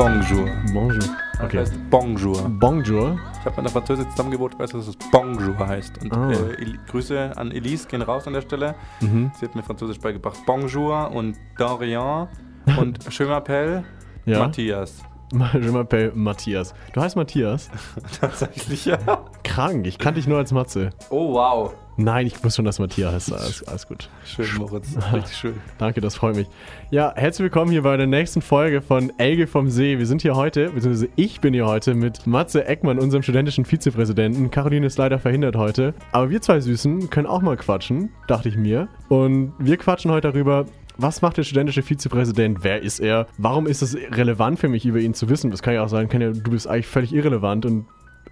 Bonjour. Bonjour. Das Okay. heißt Bonjour. Bonjour. Ich habe mit einer Französin zusammengewohnt, weiß, dass es Bonjour heißt. Und Ah. äh, Grüße an Elise gehen raus an der Stelle. Mhm. Sie hat mir Französisch beigebracht. Bonjour und Dorian und Je m'appelle Ja. Matthias. Je m'appelle Matthias. Du heißt Matthias? Tatsächlich, ja. Krank. Ich kannte dich nur als Matze. Oh, wow. Nein, ich wusste schon, dass Matthias heißt. Alles, alles gut. Schön, Moritz. Richtig schön. Danke, das freut mich. Ja, herzlich willkommen hier bei der nächsten Folge von Elge vom See. Wir sind hier heute, beziehungsweise ich bin hier heute mit Matze Eckmann, unserem studentischen Vizepräsidenten. Caroline ist leider verhindert heute. Aber wir zwei Süßen können auch mal quatschen, dachte ich mir. Und wir quatschen heute darüber, was macht der studentische Vizepräsident? Wer ist er? Warum ist es relevant für mich, über ihn zu wissen? Das kann ja auch sein, kann ja, du bist eigentlich völlig irrelevant und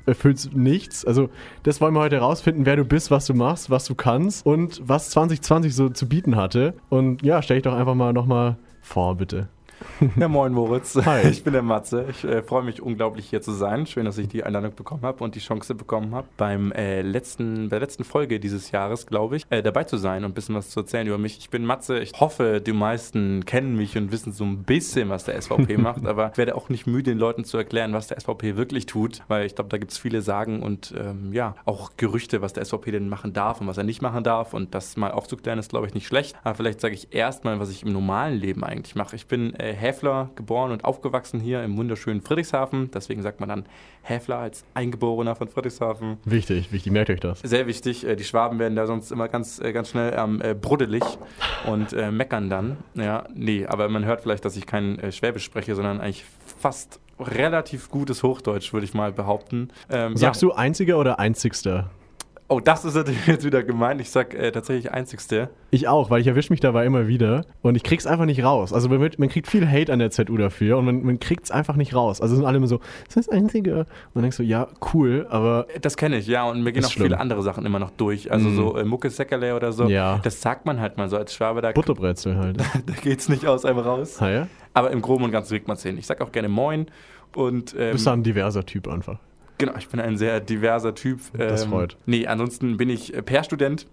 erfüllst nichts. Also, das wollen wir heute herausfinden, wer du bist, was du machst, was du kannst und was 2020 so zu bieten hatte. Und ja, stell dich doch einfach mal nochmal vor, bitte. Ja, moin Moritz. Hi. Ich bin der Matze. Ich äh, freue mich unglaublich hier zu sein. Schön, dass ich die Einladung bekommen habe und die Chance bekommen habe, beim äh, letzten, bei der letzten Folge dieses Jahres, glaube ich, äh, dabei zu sein und ein bisschen was zu erzählen über mich. Ich bin Matze. Ich hoffe, die meisten kennen mich und wissen so ein bisschen, was der SVP macht, aber ich werde auch nicht müde, den Leuten zu erklären, was der SVP wirklich tut, weil ich glaube, da gibt es viele Sagen und ähm, ja, auch Gerüchte, was der SVP denn machen darf und was er nicht machen darf und das mal aufzuklären ist, glaube ich, nicht schlecht. Aber vielleicht sage ich erstmal, was ich im normalen Leben eigentlich mache. Ich bin äh, Häfler, geboren und aufgewachsen hier im wunderschönen Friedrichshafen. Deswegen sagt man dann Häfler als Eingeborener von Friedrichshafen. Wichtig, wichtig, merkt euch das. Sehr wichtig. Äh, die Schwaben werden da sonst immer ganz, äh, ganz schnell ähm, äh, bruddelig und äh, meckern dann. Ja, nee, aber man hört vielleicht, dass ich kein äh, Schwäbisch spreche, sondern eigentlich fast relativ gutes Hochdeutsch, würde ich mal behaupten. Ähm, Sagst ja. du einziger oder einzigster? Oh, das ist natürlich jetzt wieder gemeint. Ich sag äh, tatsächlich einzigste. Ich auch, weil ich erwische mich dabei immer wieder und ich krieg's einfach nicht raus. Also man, man kriegt viel Hate an der ZU dafür und man, man kriegt's einfach nicht raus. Also sind alle immer so, das ist das Einzige. Und dann denkst du, ja, cool, aber Das kenne ich, ja. Und mir gehen auch schlimm. viele andere Sachen immer noch durch. Also Mhm. so äh, Mucke Säckerle oder so. Ja. Das sagt man halt mal so als Schwabe. Da, Butterbrezel halt. da geht's nicht aus einem raus. Ha, ja? Aber im Groben und Ganzen kriegt man es hin. Ich sag auch gerne Moin. Und Du ähm, bist da ein diverser Typ einfach. Genau, ich bin ein sehr diverser Typ. Das Ähm, freut. Nee, ansonsten bin ich äh, Per-Student.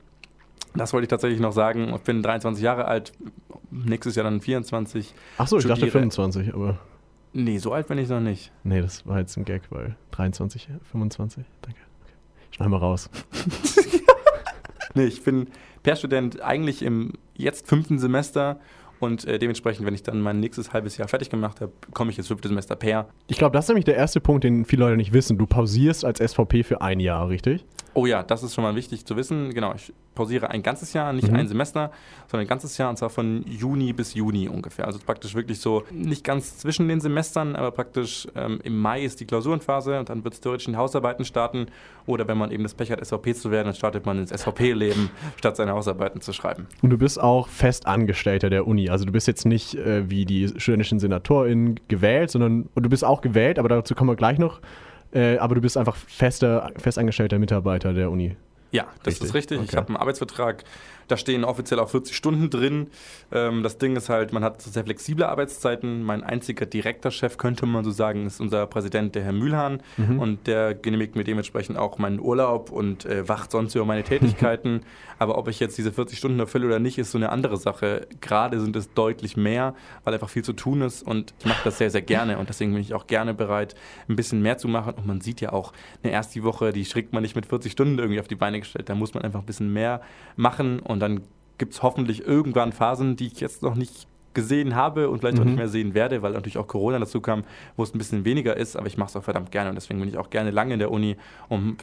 Das wollte ich tatsächlich noch sagen. Ich bin 23 Jahre alt. Nächstes Jahr dann 24. Ach so, ich dachte studiere- 25, aber Nee, so alt bin ich noch nicht. nee, das war jetzt ein Gag, weil 23, 25, danke. Okay. Schneid mal raus. Nee, ich bin Per-Student eigentlich im jetzt fünften Semester und äh, dementsprechend, wenn ich dann mein nächstes halbes Jahr fertig gemacht habe, komme ich ins fünfte Semester Per. Ich glaube, das ist nämlich der erste Punkt, den viele Leute nicht wissen. Du pausierst als SVP für ein Jahr, richtig? Oh ja, das ist schon mal wichtig zu wissen. Genau, ich pausiere ein ganzes Jahr, nicht Mhm. ein Semester, sondern ein ganzes Jahr und zwar von Juni bis Juni ungefähr. Also praktisch wirklich so nicht ganz zwischen den Semestern, aber praktisch ähm, im Mai ist die Klausurenphase und dann wird es theoretisch in Hausarbeiten starten. Oder wenn man eben das Pech hat, SVP zu werden, dann startet man ins SVP-Leben, statt seine Hausarbeiten zu schreiben. Und du bist auch Festangestellter der Uni. Also du bist jetzt nicht äh, wie die studentischen SenatorInnen gewählt, sondern und du bist auch gewählt, aber dazu kommen wir gleich noch. Äh, aber du bist einfach fester, festangestellter Mitarbeiter der Uni. Ja, das Richtig, ist richtig. Ich okay. habe einen Arbeitsvertrag, da stehen offiziell auch 40 Stunden drin. Ähm, das Ding ist halt, man hat sehr flexible Arbeitszeiten. Mein einziger direkter Chef, könnte man so sagen, ist unser Präsident, der Herr Mühlhahn. Mhm. Und der genehmigt mir dementsprechend auch meinen Urlaub und äh, wacht sonst über meine Tätigkeiten. Aber ob ich jetzt diese 40 Stunden erfülle oder nicht, ist so eine andere Sache. Gerade sind es deutlich mehr, weil einfach viel zu tun ist. Und ich mache das sehr, sehr gerne. Und deswegen bin ich auch gerne bereit, ein bisschen mehr zu machen. Und man sieht ja auch, eine erste Woche, die schickt man nicht mit 40 Stunden irgendwie auf die Beine gestellt. Da muss man einfach ein bisschen mehr machen. Und dann gibt es hoffentlich irgendwann Phasen, die ich jetzt noch nicht gesehen habe und vielleicht auch Mhm. nicht mehr sehen werde, weil natürlich auch Corona dazu kam, wo es ein bisschen weniger ist, aber ich mache es auch verdammt gerne und deswegen bin ich auch gerne lange in der Uni und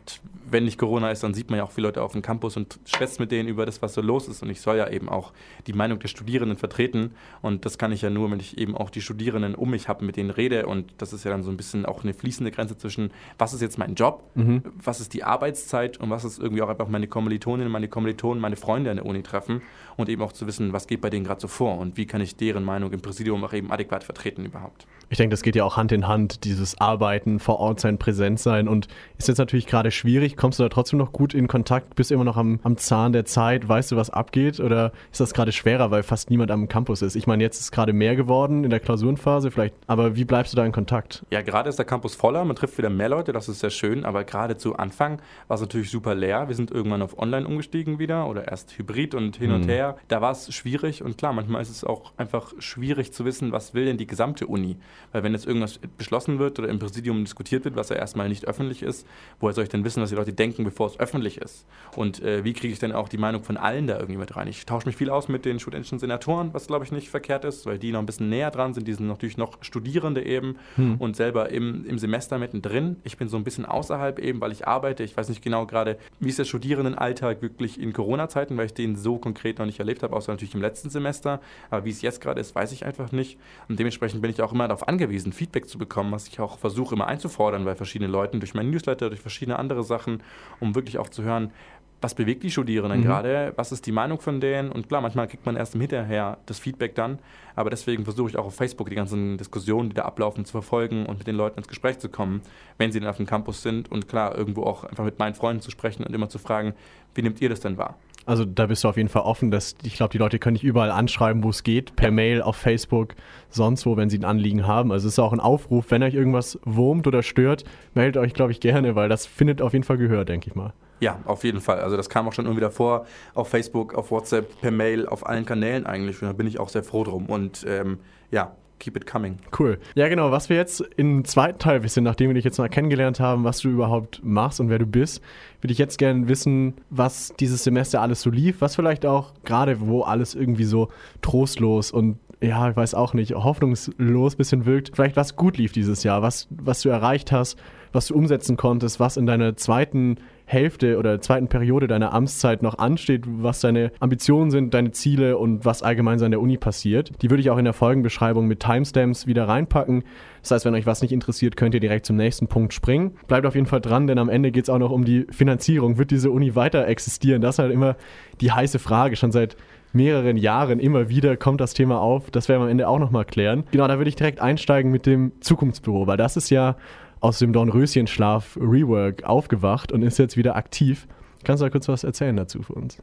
wenn nicht Corona ist, dann sieht man ja auch viele Leute auf dem Campus und schwätzt mit denen über das, was so los ist und ich soll ja eben auch die Meinung der Studierenden vertreten und das kann ich ja nur, wenn ich eben auch die Studierenden um mich habe, mit denen rede und das ist ja dann so ein bisschen auch eine fließende Grenze zwischen, was ist jetzt mein Job, Mhm. was ist die Arbeitszeit und was ist irgendwie auch einfach meine Kommilitoninnen, meine Kommilitonen, meine Freunde an der Uni treffen und eben auch zu wissen, was geht bei denen gerade so vor und wie kann ich deren Meinung im Präsidium auch eben adäquat vertreten überhaupt. Ich denke, das geht ja auch Hand in Hand, dieses Arbeiten, vor Ort sein, präsent sein. Und ist jetzt natürlich gerade schwierig. Kommst du da trotzdem noch gut in Kontakt? Bist du immer noch am, am Zahn der Zeit? Weißt du, was abgeht? Oder ist das gerade schwerer, weil fast niemand am Campus ist? Ich meine, jetzt ist gerade mehr geworden in der Klausurenphase vielleicht. Aber wie bleibst du da in Kontakt? Ja, gerade ist der Campus voller, man trifft wieder mehr Leute, das ist sehr schön, aber gerade zu Anfang war es natürlich super leer. Wir sind irgendwann auf Online umgestiegen wieder oder erst Hybrid und hin und Mhm. her. Da war es schwierig und klar, manchmal ist es auch einfach schwierig zu wissen, was will denn die gesamte Uni. Weil wenn jetzt irgendwas beschlossen wird oder im Präsidium diskutiert wird, was ja erstmal nicht öffentlich ist, woher soll ich denn wissen, was die Leute denken, bevor es öffentlich ist? Und äh, wie kriege ich denn auch die Meinung von allen da irgendwie mit rein? Ich tausche mich viel aus mit den studentischen Senatoren, was glaube ich nicht verkehrt ist, weil die noch ein bisschen näher dran sind. Die sind natürlich noch Studierende eben hm. und selber im, im Semester mittendrin. Ich bin so ein bisschen außerhalb eben, weil ich arbeite. Ich weiß nicht genau gerade, wie ist der Studierendenalltag wirklich in Corona-Zeiten, weil ich den so konkret noch nicht erlebt habe, außer natürlich im letzten Semester. Aber wie es jetzt gerade ist, weiß ich einfach nicht. Und dementsprechend bin ich auch immer darauf angewiesen, Feedback zu bekommen, was ich auch versuche immer einzufordern bei verschiedenen Leuten, durch meinen Newsletter, durch verschiedene andere Sachen, um wirklich auch zu hören, was bewegt die Studierenden mhm. gerade, was ist die Meinung von denen und klar, manchmal kriegt man erst im Hinterher das Feedback dann, aber deswegen versuche ich auch auf Facebook die ganzen Diskussionen, die da ablaufen, zu verfolgen und mit den Leuten ins Gespräch zu kommen, wenn sie dann auf dem Campus sind und klar, irgendwo auch einfach mit meinen Freunden zu sprechen und immer zu fragen, wie nehmt ihr das denn wahr? Also da bist du auf jeden Fall offen, dass ich glaube, die Leute können dich überall anschreiben, wo es geht, per Mail, auf Facebook, sonst wo, wenn sie ein Anliegen haben. Also es ist auch ein Aufruf, wenn euch irgendwas wurmt oder stört, meldet euch, glaube ich, gerne, weil das findet auf jeden Fall Gehör, denke ich mal. Ja, auf jeden Fall. Also das kam auch schon irgendwie davor, auf Facebook, auf WhatsApp, per Mail, auf allen Kanälen eigentlich. Und da bin ich auch sehr froh drum. Und ähm, ja, keep it coming. Cool. Ja, genau. Was wir jetzt im zweiten Teil wissen, nachdem wir dich jetzt mal kennengelernt haben, was du überhaupt machst und wer du bist, würde ich jetzt gerne wissen, was dieses Semester alles so lief, was vielleicht auch gerade, wo alles irgendwie so trostlos und ja, ich weiß auch nicht, hoffnungslos ein bisschen wirkt, vielleicht was gut lief dieses Jahr, was, was du erreicht hast, was du umsetzen konntest, was in deiner zweiten Hälfte oder zweiten Periode deiner Amtszeit noch ansteht, was deine Ambitionen sind, deine Ziele und was allgemein so an der Uni passiert. Die würde ich auch in der Folgenbeschreibung mit Timestamps wieder reinpacken. Das heißt, wenn euch was nicht interessiert, könnt ihr direkt zum nächsten Punkt springen. Bleibt auf jeden Fall dran, denn am Ende geht es auch noch um die Finanzierung. Wird diese Uni weiter existieren? Das ist halt immer die heiße Frage. Schon seit mehreren Jahren immer wieder kommt das Thema auf. Das werden wir am Ende auch nochmal klären. Genau, da würde ich direkt einsteigen mit dem Zukunftsbüro, weil das ist ja aus dem Dornröschenschlaf Rework aufgewacht und ist jetzt wieder aktiv. Kannst du da kurz was erzählen dazu für uns?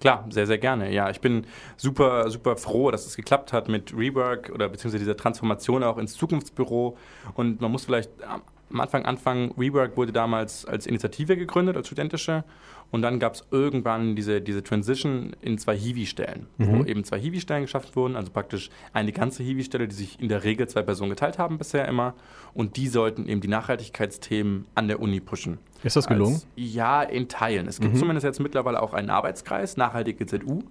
Klar, sehr, sehr gerne. Ja, ich bin super, super froh, dass es geklappt hat mit Rework oder beziehungsweise dieser Transformation auch ins Zukunftsbüro. Und man muss vielleicht am Anfang anfangen, Rework wurde damals als Initiative gegründet, als studentische. Und dann gab es irgendwann diese, diese Transition in zwei Hiwi-Stellen, mhm. wo eben zwei Hiwi-Stellen geschaffen wurden, also praktisch eine ganze Hiwi-Stelle, die sich in der Regel zwei Personen geteilt haben bisher immer. Und die sollten eben die Nachhaltigkeitsthemen an der Uni pushen. Ist das gelungen? Als, ja, in Teilen. Es gibt mhm. zumindest jetzt mittlerweile auch einen Arbeitskreis, Nachhaltige ZU.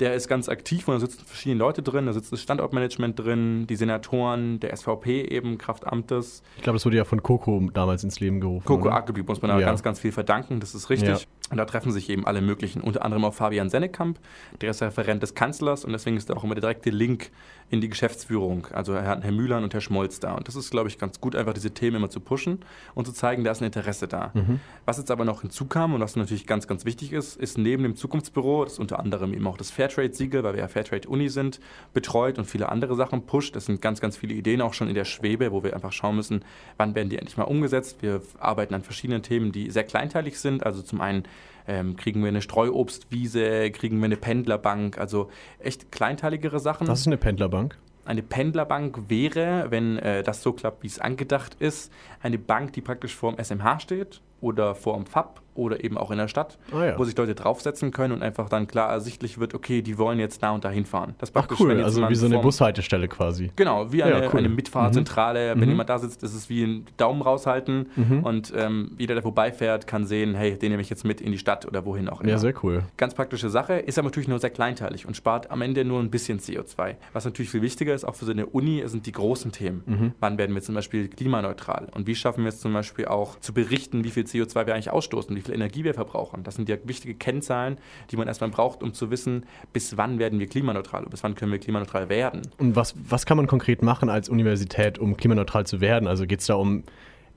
Der ist ganz aktiv und da sitzen verschiedene Leute drin. Da sitzt das Standortmanagement drin, die Senatoren, der SVP eben, Kraftamtes. Ich glaube, das wurde ja von Coco damals ins Leben gerufen. Coco Aggeblieb muss man aber ja. ganz, ganz viel verdanken, das ist richtig. Ja. Und da treffen sich eben alle möglichen, unter anderem auch Fabian Sennekamp, der ist Referent des Kanzlers und deswegen ist da auch immer der direkte Link in die Geschäftsführung, also Herr, Mühlern und Herr Schmolz da. Und das ist, glaube ich, ganz gut, einfach diese Themen immer zu pushen und zu zeigen, da ist ein Interesse da. Mhm. Was jetzt aber noch hinzukam und was natürlich ganz, ganz wichtig ist, ist neben dem Zukunftsbüro, das unter anderem eben auch das Fairtrade-Siegel, weil wir ja Fairtrade-Uni sind, betreut und viele andere Sachen pusht. Das sind ganz, ganz viele Ideen auch schon in der Schwebe, wo wir einfach schauen müssen, wann werden die endlich mal umgesetzt. Wir arbeiten an verschiedenen Themen, die sehr kleinteilig sind. Also zum einen ähm, kriegen wir eine Streuobstwiese, kriegen wir eine Pendlerbank, also echt kleinteiligere Sachen. Was ist eine Pendlerbank? Eine Pendlerbank wäre, wenn äh, das so klappt, wie es angedacht ist, eine Bank, die praktisch vor dem SMH steht oder vor dem FAB oder eben auch in der Stadt, oh ja. wo sich Leute draufsetzen können und einfach dann klar ersichtlich wird, okay, die wollen jetzt da und da hinfahren. Das Ach cool, also wie so eine Bushaltestelle quasi. Genau, wie eine, ja, cool. eine Mitfahrzentrale. Mhm. Wenn mhm. jemand da sitzt, ist es wie ein Daumen raushalten mhm. und ähm, jeder, der vorbeifährt, kann sehen, hey, den nehme ich jetzt mit in die Stadt oder wohin auch immer. Ja, sehr cool. Ganz praktische Sache, ist aber natürlich nur sehr kleinteilig und spart am Ende nur ein bisschen CO2. Was natürlich viel wichtiger ist, auch für so eine Uni, sind die großen Themen. Mhm. Wann werden wir zum Beispiel klimaneutral und wie schaffen wir es zum Beispiel auch zu berichten, wie viel CO2 wir eigentlich ausstoßen, wie viel Energie wir verbrauchen. Das sind ja wichtige Kennzahlen, die man erstmal braucht, um zu wissen, bis wann werden wir klimaneutral, bis wann können wir klimaneutral werden. Und was, was kann man konkret machen als Universität, um klimaneutral zu werden? Also geht es da um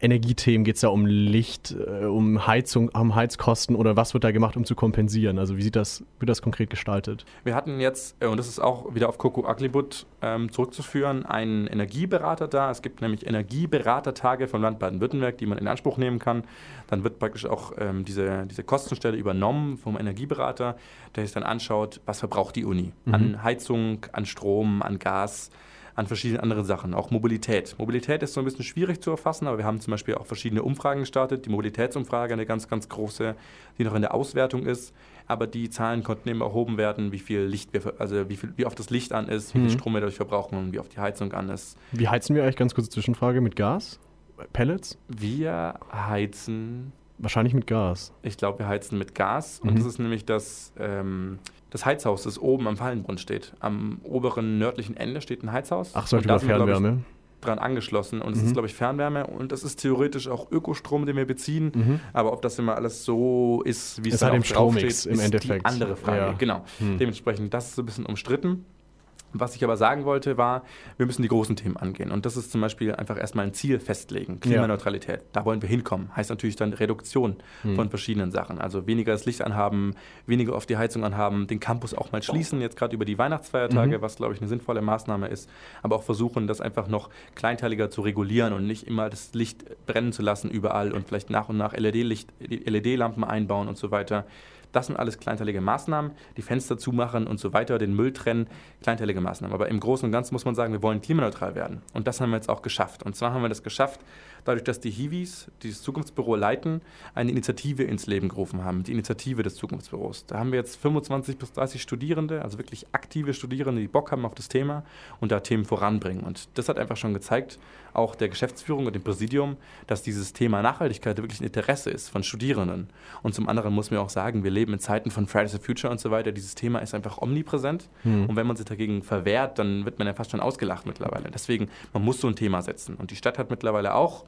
Energiethemen? Geht es da um Licht, äh, um Heizung, um Heizkosten oder was wird da gemacht, um zu kompensieren? Also wie sieht das, wird das konkret gestaltet? Wir hatten jetzt, äh, und das ist auch wieder auf Coco Aglibut ähm, zurückzuführen, einen Energieberater da. Es gibt nämlich Energieberatertage vom Land Baden-Württemberg, die man in Anspruch nehmen kann. Dann wird praktisch auch ähm, diese, diese Kostenstelle übernommen vom Energieberater, der sich dann anschaut, was verbraucht die Uni mhm. an Heizung, an Strom, an Gas an verschiedenen anderen Sachen, auch Mobilität. Mobilität ist so ein bisschen schwierig zu erfassen, aber wir haben zum Beispiel auch verschiedene Umfragen gestartet. Die Mobilitätsumfrage, eine ganz, ganz große, die noch in der Auswertung ist. Aber die Zahlen konnten eben erhoben werden, wie viel Licht wir, also wie, viel, wie oft das Licht an ist, wie viel Mhm. Strom wir dadurch verbrauchen und wie oft die Heizung an ist. Wie heizen wir eigentlich, ganz kurze Zwischenfrage, mit Gas? Pellets? Wir heizen Wahrscheinlich mit Gas. Ich glaube, wir heizen mit Gas. Mhm. Und das ist nämlich das, ähm, das Heizhaus, das oben am Fallenbrunn steht. Am oberen nördlichen Ende steht ein Heizhaus. Ach, wir, glaub Fernwärme. Dran angeschlossen. Und es Mhm. ist, glaube ich, Fernwärme. Und das ist theoretisch auch Ökostrom, den wir beziehen. Mhm. Aber ob das immer alles so ist, wie es dann halt im Strommix draufsteht, im ist Endeffekt. die andere Frage. Ja. Genau. Hm. Dementsprechend, das ist so ein bisschen umstritten. Was ich aber sagen wollte, war, wir müssen die großen Themen angehen. Und das ist zum Beispiel einfach erstmal ein Ziel festlegen. Klimaneutralität. Da wollen wir hinkommen. Heißt natürlich dann Reduktion Hm. von verschiedenen Sachen. Also weniger das Licht anhaben, weniger auf die Heizung anhaben, den Campus auch mal schließen, jetzt gerade über die Weihnachtsfeiertage, Mhm. was glaube ich eine sinnvolle Maßnahme ist. Aber auch versuchen, das einfach noch kleinteiliger zu regulieren und nicht immer das Licht brennen zu lassen überall und vielleicht nach und nach LED-Lampen einbauen und so weiter. Das sind alles kleinteilige Maßnahmen, die Fenster zumachen und so weiter, den Müll trennen, kleinteilige Maßnahmen. Aber im Großen und Ganzen muss man sagen, wir wollen klimaneutral werden. Und das haben wir jetzt auch geschafft. Und zwar haben wir das geschafft, dadurch, dass die Hiwis, die das Zukunftsbüro leiten, eine Initiative ins Leben gerufen haben, die Initiative des Zukunftsbüros. Da haben wir jetzt 25 bis 30 Studierende, also wirklich aktive Studierende, die Bock haben auf das Thema und da Themen voranbringen. Und das hat einfach schon gezeigt, auch der Geschäftsführung und dem Präsidium, dass dieses Thema Nachhaltigkeit wirklich ein Interesse ist von Studierenden. Und zum anderen muss man auch sagen, wir leben in Zeiten von Fridays for Future und so weiter. Dieses Thema ist einfach omnipräsent. Hm. Und wenn man sich dagegen verwehrt, dann wird man ja fast schon ausgelacht mittlerweile. Deswegen, man muss so ein Thema setzen. Und die Stadt hat mittlerweile auch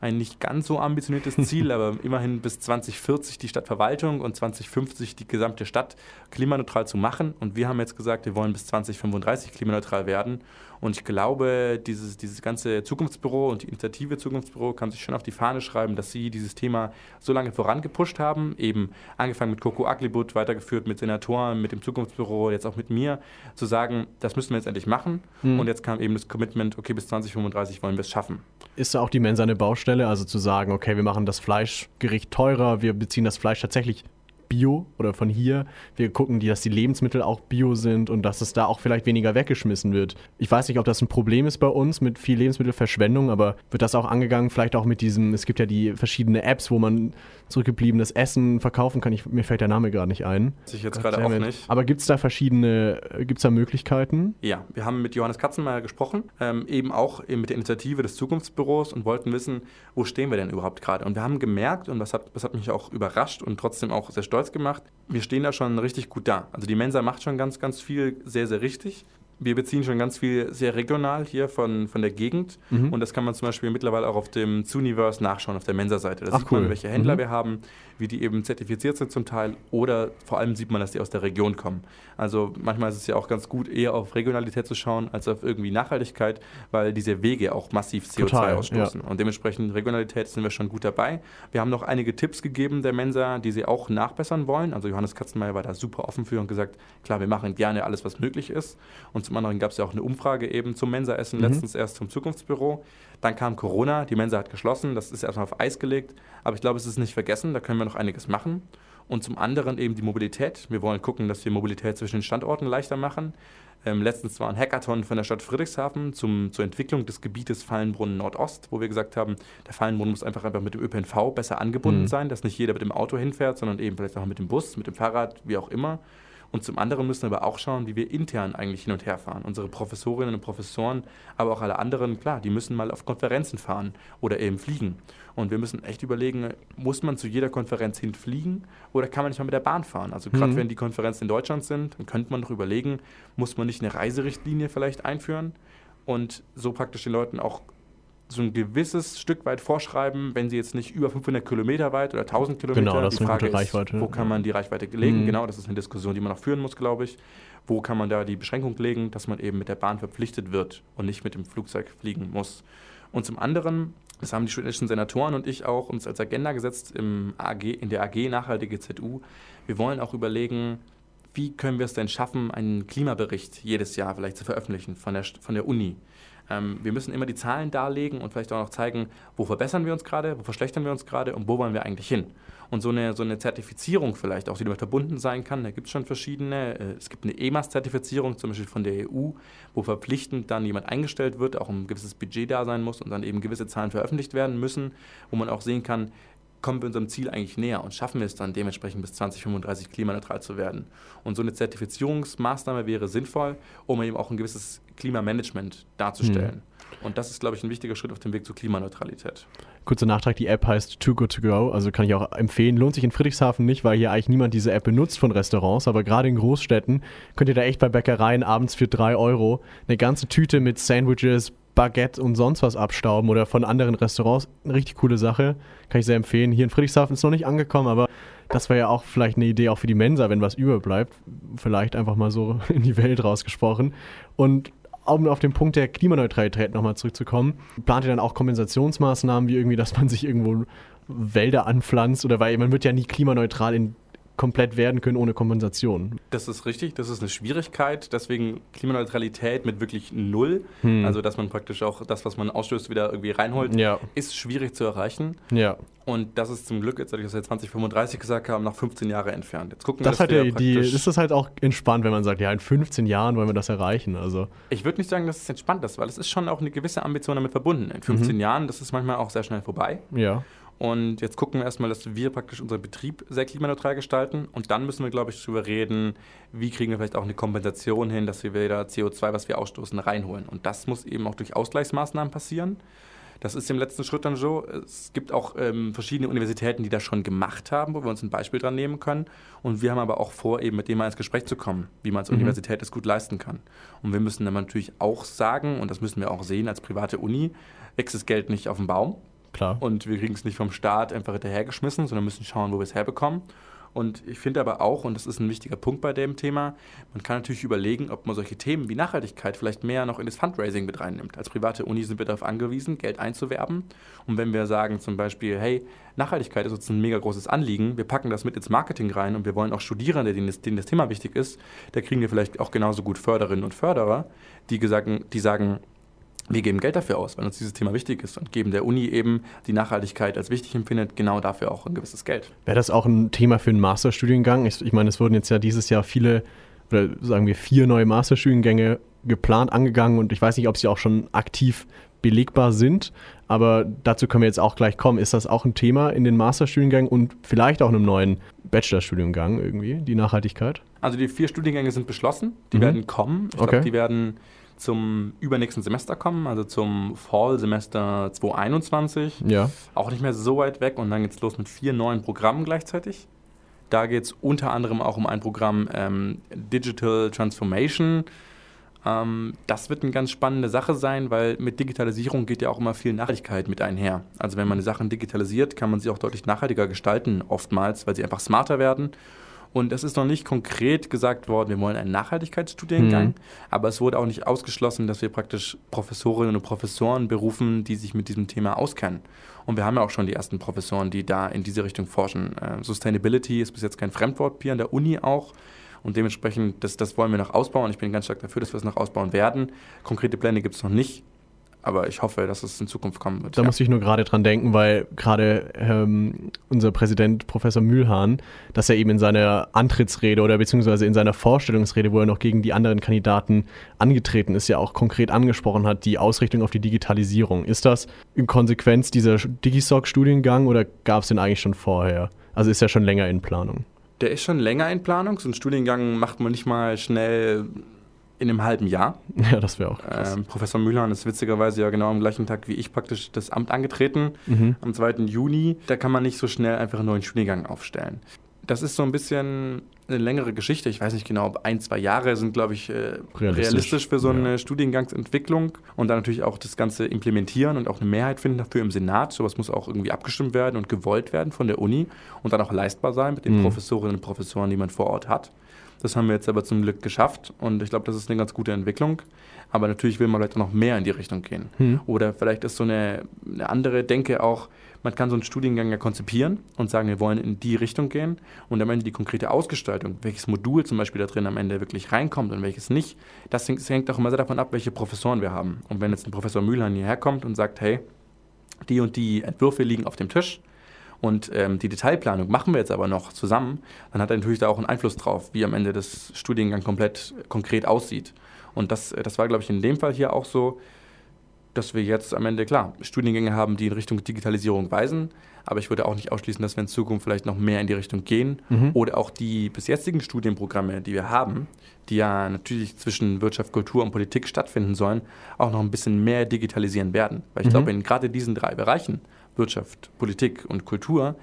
ein nicht ganz so ambitioniertes Ziel, aber immerhin bis 2040 die Stadtverwaltung und 2050 die gesamte Stadt klimaneutral zu machen. Und wir haben jetzt gesagt, wir wollen bis 2035 klimaneutral werden. Und ich glaube, dieses, dieses ganze Zukunftsbüro und die Initiative Zukunftsbüro kann sich schon auf die Fahne schreiben, dass sie dieses Thema so lange vorangepusht haben, eben angefangen mit Coco Aglibut, weitergeführt mit Senatoren, mit dem Zukunftsbüro, jetzt auch mit mir, zu sagen, das müssen wir jetzt endlich machen. Mhm. Und jetzt kam eben das Commitment, okay, bis 2035 wollen wir es schaffen. Ist da auch die Mensa eine Baustelle? Also zu sagen, okay, wir machen das Fleischgericht teurer, wir beziehen das Fleisch tatsächlich bio oder von hier. Wir gucken, die, dass die Lebensmittel auch bio sind und dass es da auch vielleicht weniger weggeschmissen wird. Ich weiß nicht, ob das ein Problem ist bei uns mit viel Lebensmittelverschwendung, aber wird das auch angegangen, vielleicht auch mit diesem, es gibt ja die verschiedenen Apps, wo man zurückgebliebenes Essen verkaufen kann. Ich, mir fällt der Name gerade nicht ein. Weiß ich jetzt gerade auch nicht. Aber gibt es da verschiedene, gibt es da Möglichkeiten? Ja, wir haben mit Johannes Katzenmeier gesprochen, ähm, eben auch eben mit der Initiative des Zukunftsbüros und wollten wissen, wo stehen wir denn überhaupt gerade. Und wir haben gemerkt, und das hat, das hat mich auch überrascht und trotzdem auch sehr stolz gemacht, wir stehen da schon richtig gut da. Also die Mensa macht schon ganz, ganz viel sehr, sehr richtig. Wir beziehen schon ganz viel sehr regional hier von, von der Gegend. Mhm. Und das kann man zum Beispiel mittlerweile auch auf dem Zooniverse nachschauen, auf der Mensa-Seite. Da Ach, sieht cool. man, welche Händler Mhm. wir haben, wie die eben zertifiziert sind zum Teil. Oder vor allem sieht man, dass die aus der Region kommen. Also manchmal ist es ja auch ganz gut, eher auf Regionalität zu schauen, als auf irgendwie Nachhaltigkeit, weil diese Wege auch massiv CO2 Total, ausstoßen. Und dementsprechend Regionalität sind wir schon gut dabei. Wir haben noch einige Tipps gegeben der Mensa, die sie auch nachbessern wollen. Also Johannes Katzenmeier war da super offen für und gesagt, klar, wir machen gerne alles, was möglich ist. Und zum anderen gab es ja auch eine Umfrage eben zum Mensaessen, Mhm. letztens erst zum Zukunftsbüro. Dann kam Corona, die Mensa hat geschlossen, das ist erstmal auf Eis gelegt. Aber ich glaube, es ist nicht vergessen, da können wir noch einiges machen. Und zum anderen eben die Mobilität. Wir wollen gucken, dass wir Mobilität zwischen den Standorten leichter machen. Ähm, letztens war ein Hackathon von der Stadt Friedrichshafen zum, zur Entwicklung des Gebietes Fallenbrunnen Nordost, wo wir gesagt haben, der Fallenbrunnen muss einfach, einfach mit dem ÖPNV besser angebunden Mhm. sein, dass nicht jeder mit dem Auto hinfährt, sondern eben vielleicht auch mit dem Bus, mit dem Fahrrad, wie auch immer. Und zum anderen müssen wir aber auch schauen, wie wir intern eigentlich hin und her fahren. Unsere Professorinnen und Professoren, aber auch alle anderen, klar, die müssen mal auf Konferenzen fahren oder eben fliegen. Und wir müssen echt überlegen, muss man zu jeder Konferenz hinfliegen oder kann man nicht mal mit der Bahn fahren? Also gerade Mhm. wenn die Konferenzen in Deutschland sind, dann könnte man doch überlegen, muss man nicht eine Reiserichtlinie vielleicht einführen und so praktisch den Leuten auch so ein gewisses Stück weit vorschreiben, wenn sie jetzt nicht über 500 Kilometer weit oder 1000 Kilometer. Genau, das die ist eine Frage gute ist, Reichweite. wo kann man die Reichweite legen? Mhm. Genau, das ist eine Diskussion, die man noch führen muss, glaube ich. Wo kann man da die Beschränkung legen, dass man eben mit der Bahn verpflichtet wird und nicht mit dem Flugzeug fliegen muss? Und zum anderen, das haben die studentischen Senatoren und ich auch uns als Agenda gesetzt im AG, in der AG Nachhaltige ZU. Wir wollen auch überlegen, wie können wir es denn schaffen, einen Klimabericht jedes Jahr vielleicht zu veröffentlichen von der, von der Uni. Ähm, wir müssen immer die Zahlen darlegen und vielleicht auch noch zeigen, wo verbessern wir uns gerade, wo verschlechtern wir uns gerade und wo wollen wir eigentlich hin. Und so eine, so eine Zertifizierung vielleicht auch, die damit verbunden sein kann, da gibt es schon verschiedene. Äh, es gibt eine EMAS-Zertifizierung, zum Beispiel von der EU, wo verpflichtend dann jemand eingestellt wird, auch ein gewisses Budget da sein muss und dann eben gewisse Zahlen veröffentlicht werden müssen, wo man auch sehen kann, kommen wir unserem Ziel eigentlich näher und schaffen wir es dann dementsprechend bis 2035 klimaneutral zu werden. Und so eine Zertifizierungsmaßnahme wäre sinnvoll, um eben auch ein gewisses Klimamanagement darzustellen. Mhm. Und das ist, glaube ich, ein wichtiger Schritt auf dem Weg zur Klimaneutralität. Kurzer Nachtrag, die App heißt Too Good To Go, also kann ich auch empfehlen. Lohnt sich in Friedrichshafen nicht, weil hier eigentlich niemand diese App benutzt von Restaurants, aber gerade in Großstädten könnt ihr da echt bei Bäckereien abends für 3 Euro eine ganze Tüte mit Sandwiches, Baguette und sonst was abstauben oder von anderen Restaurants. Eine richtig coole Sache, kann ich sehr empfehlen. Hier in Friedrichshafen ist noch nicht angekommen, aber das wäre ja auch vielleicht eine Idee auch für die Mensa, wenn was überbleibt. Vielleicht einfach mal so in die Welt rausgesprochen. Und um auf den Punkt der Klimaneutralität nochmal zurückzukommen, plant ihr dann auch Kompensationsmaßnahmen, wie irgendwie, dass man sich irgendwo Wälder anpflanzt? Oder weil man wird ja nie klimaneutral in komplett werden können ohne Kompensation. Das ist richtig, das ist eine Schwierigkeit. Deswegen Klimaneutralität mit wirklich null, hm. also dass man praktisch auch das, was man ausstößt, wieder irgendwie reinholt, ja. ist schwierig zu erreichen. Ja. Und das ist zum Glück, jetzt, als ich das seit 2035 gesagt habe, noch 15 Jahre entfernt. Jetzt gucken das wir, dass halt die, ist das halt auch entspannt, wenn man sagt, ja, in 15 Jahren wollen wir das erreichen. Also. Ich würde nicht sagen, dass es entspannt ist, weil es ist schon auch eine gewisse Ambition damit verbunden. In 15 mhm. Jahren, das ist manchmal auch sehr schnell vorbei. Ja. Und jetzt gucken wir erstmal, dass wir praktisch unseren Betrieb sehr klimaneutral gestalten. Und dann müssen wir, glaube ich, darüber reden, wie kriegen wir vielleicht auch eine Kompensation hin, dass wir wieder CO2, was wir ausstoßen, reinholen. Und das muss eben auch durch Ausgleichsmaßnahmen passieren. Das ist im letzten Schritt dann so. Es gibt auch ähm, verschiedene Universitäten, die das schon gemacht haben, wo wir uns ein Beispiel dran nehmen können. Und wir haben aber auch vor, eben mit denen mal ins Gespräch zu kommen, wie man als mhm. Universität es gut leisten kann. Und wir müssen dann natürlich auch sagen, und das müssen wir auch sehen als private Uni, wächst das Geld nicht auf dem Baum, Klar. Und wir kriegen es nicht vom Staat einfach hinterhergeschmissen, sondern müssen schauen, wo wir es herbekommen. Und ich finde aber auch, und das ist ein wichtiger Punkt bei dem Thema, man kann natürlich überlegen, ob man solche Themen wie Nachhaltigkeit vielleicht mehr noch in das Fundraising mit reinnimmt. Als private Uni sind wir darauf angewiesen, Geld einzuwerben. Und wenn wir sagen zum Beispiel, hey, Nachhaltigkeit ist uns ein mega großes Anliegen, wir packen das mit ins Marketing rein und wir wollen auch Studierende, denen das, denen das Thema wichtig ist, da kriegen wir vielleicht auch genauso gut Förderinnen und Förderer, die, gesagt, die sagen, wir geben Geld dafür aus, weil uns dieses Thema wichtig ist und geben der Uni eben die Nachhaltigkeit als wichtig empfindet, genau dafür auch ein gewisses Geld. Wäre das auch ein Thema für einen Masterstudiengang? Ich, ich meine, es wurden jetzt ja dieses Jahr viele, oder sagen wir vier neue Masterstudiengänge geplant, angegangen und ich weiß nicht, ob sie auch schon aktiv belegbar sind, aber dazu können wir jetzt auch gleich kommen. Ist das auch ein Thema in den Masterstudiengängen und vielleicht auch in einem neuen Bachelorstudiengang irgendwie, die Nachhaltigkeit? Also die vier Studiengänge sind beschlossen, die mhm. werden kommen. Ich okay. glaube, die werden zum übernächsten Semester kommen, also zum Fall-Semester 2021. Ja. Auch nicht mehr so weit weg und dann geht es los mit vier neuen Programmen gleichzeitig. Da geht es unter anderem auch um ein Programm ähm, Digital Transformation. Ähm, das wird eine ganz spannende Sache sein, weil mit Digitalisierung geht ja auch immer viel Nachhaltigkeit mit einher. Also wenn man die Sachen digitalisiert, kann man sie auch deutlich nachhaltiger gestalten, oftmals, weil sie einfach smarter werden und es ist noch nicht konkret gesagt worden, wir wollen einen Nachhaltigkeitsstudiengang, mhm. aber es wurde auch nicht ausgeschlossen, dass wir praktisch Professorinnen und Professoren berufen, die sich mit diesem Thema auskennen. Und wir haben ja auch schon die ersten Professoren, die da in diese Richtung forschen. Äh, Sustainability ist bis jetzt kein Fremdwort hier an der Uni auch. Und dementsprechend, das, das wollen wir noch ausbauen. Ich bin ganz stark dafür, dass wir es noch ausbauen werden. Konkrete Pläne gibt es noch nicht aber ich hoffe, dass es in Zukunft kommen wird. Da ja. muss ich nur gerade dran denken, weil gerade ähm, unser Präsident Professor Mühlhahn, dass er eben in seiner Antrittsrede oder beziehungsweise in seiner Vorstellungsrede, wo er noch gegen die anderen Kandidaten angetreten ist, ja auch konkret angesprochen hat, die Ausrichtung auf die Digitalisierung. Ist das in Konsequenz dieser Digisoc-Studiengang oder gab es den eigentlich schon vorher? Also ist er schon länger in Planung? Der ist schon länger in Planung. So einen Studiengang macht man nicht mal schnell in einem halben Jahr. Ja, das wäre auch krass. Ähm, Professor Mühlhahn ist witzigerweise ja genau am gleichen Tag wie ich praktisch das Amt angetreten, mhm. am 2. Juni. Da kann man nicht so schnell einfach einen neuen Studiengang aufstellen. Das ist so ein bisschen eine längere Geschichte. Ich weiß nicht genau, ob ein, zwei Jahre sind, glaube ich, äh, realistisch. realistisch. für so eine ja. Studiengangsentwicklung. Und dann natürlich auch das Ganze implementieren und auch eine Mehrheit finden dafür im Senat. Sowas muss auch irgendwie abgestimmt werden und gewollt werden von der Uni und dann auch leistbar sein mit den mhm. Professorinnen und Professoren, die man vor Ort hat. Das haben wir jetzt aber zum Glück geschafft und ich glaube, das ist eine ganz gute Entwicklung. Aber natürlich will man vielleicht noch mehr in die Richtung gehen. Hm. Oder vielleicht ist so eine, eine andere Denke auch, man kann so einen Studiengang ja konzipieren und sagen, wir wollen in die Richtung gehen und am Ende die konkrete Ausgestaltung, welches Modul zum Beispiel da drin am Ende wirklich reinkommt und welches nicht, das hängt auch immer sehr davon ab, welche Professoren wir haben. Und wenn jetzt ein Professor Mühlheim hierher kommt und sagt, hey, die und die Entwürfe liegen auf dem Tisch, und ähm, die Detailplanung machen wir jetzt aber noch zusammen, dann hat er natürlich da auch einen Einfluss drauf, wie am Ende das Studiengang komplett konkret aussieht. Und das, das war, glaube ich, in dem Fall hier auch so, dass wir jetzt am Ende, klar, Studiengänge haben, die in Richtung Digitalisierung weisen, aber ich würde auch nicht ausschließen, dass wir in Zukunft vielleicht noch mehr in die Richtung gehen mhm. oder auch die bis jetzigen Studienprogramme, die wir haben, die ja natürlich zwischen Wirtschaft, Kultur und Politik stattfinden sollen, auch noch ein bisschen mehr digitalisieren werden. Weil ich mhm. glaube, in gerade diesen drei Bereichen, Wirtschaft, Politik und Kultur,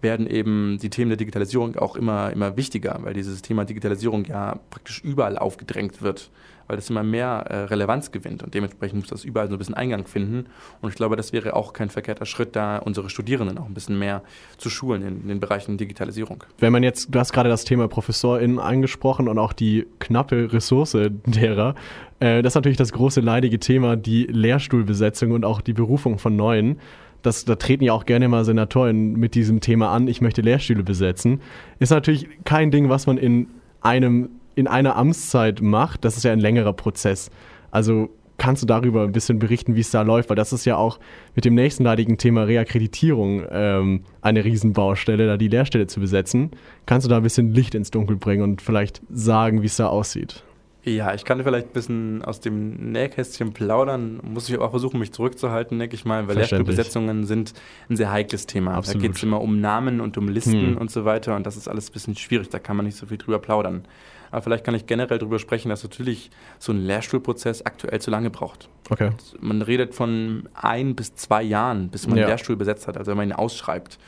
werden eben die Themen der Digitalisierung auch immer, immer wichtiger, weil dieses Thema Digitalisierung ja praktisch überall aufgedrängt wird, weil das immer mehr äh, Relevanz gewinnt und dementsprechend muss das überall so ein bisschen Eingang finden. Und ich glaube, das wäre auch kein verkehrter Schritt, da unsere Studierenden auch ein bisschen mehr zu schulen in, in den Bereichen Digitalisierung. Wenn man jetzt, du hast gerade das Thema ProfessorInnen angesprochen und auch die knappe Ressource derer, äh, das ist natürlich das große leidige Thema, die Lehrstuhlbesetzung und auch die Berufung von Neuen das, da treten ja auch gerne mal Senatoren mit diesem Thema an, ich möchte Lehrstühle besetzen. Ist natürlich kein Ding, was man in einem, in einer Amtszeit macht. Das ist ja ein längerer Prozess. Also kannst du darüber ein bisschen berichten, wie es da läuft? Weil das ist ja auch mit dem nächsten leidigen Thema Reakkreditierung ähm, eine Riesenbaustelle, da die Lehrstelle zu besetzen. Kannst du da ein bisschen Licht ins Dunkel bringen und vielleicht sagen, wie es da aussieht? Ja, ich kann vielleicht ein bisschen aus dem Nähkästchen plaudern. Muss ich auch versuchen, mich zurückzuhalten, denke ich mal, weil Lehrstuhlbesetzungen sind ein sehr heikles Thema. Absolut. Da geht es immer um Namen und um Listen hm. und so weiter und das ist alles ein bisschen schwierig, da kann man nicht so viel drüber plaudern. Aber vielleicht kann ich generell darüber sprechen, dass natürlich so ein Lehrstuhlprozess aktuell zu lange braucht. Okay. Man redet von ein bis zwei Jahren, bis man ja. einen Lehrstuhl besetzt hat, also wenn man ihn ausschreibt.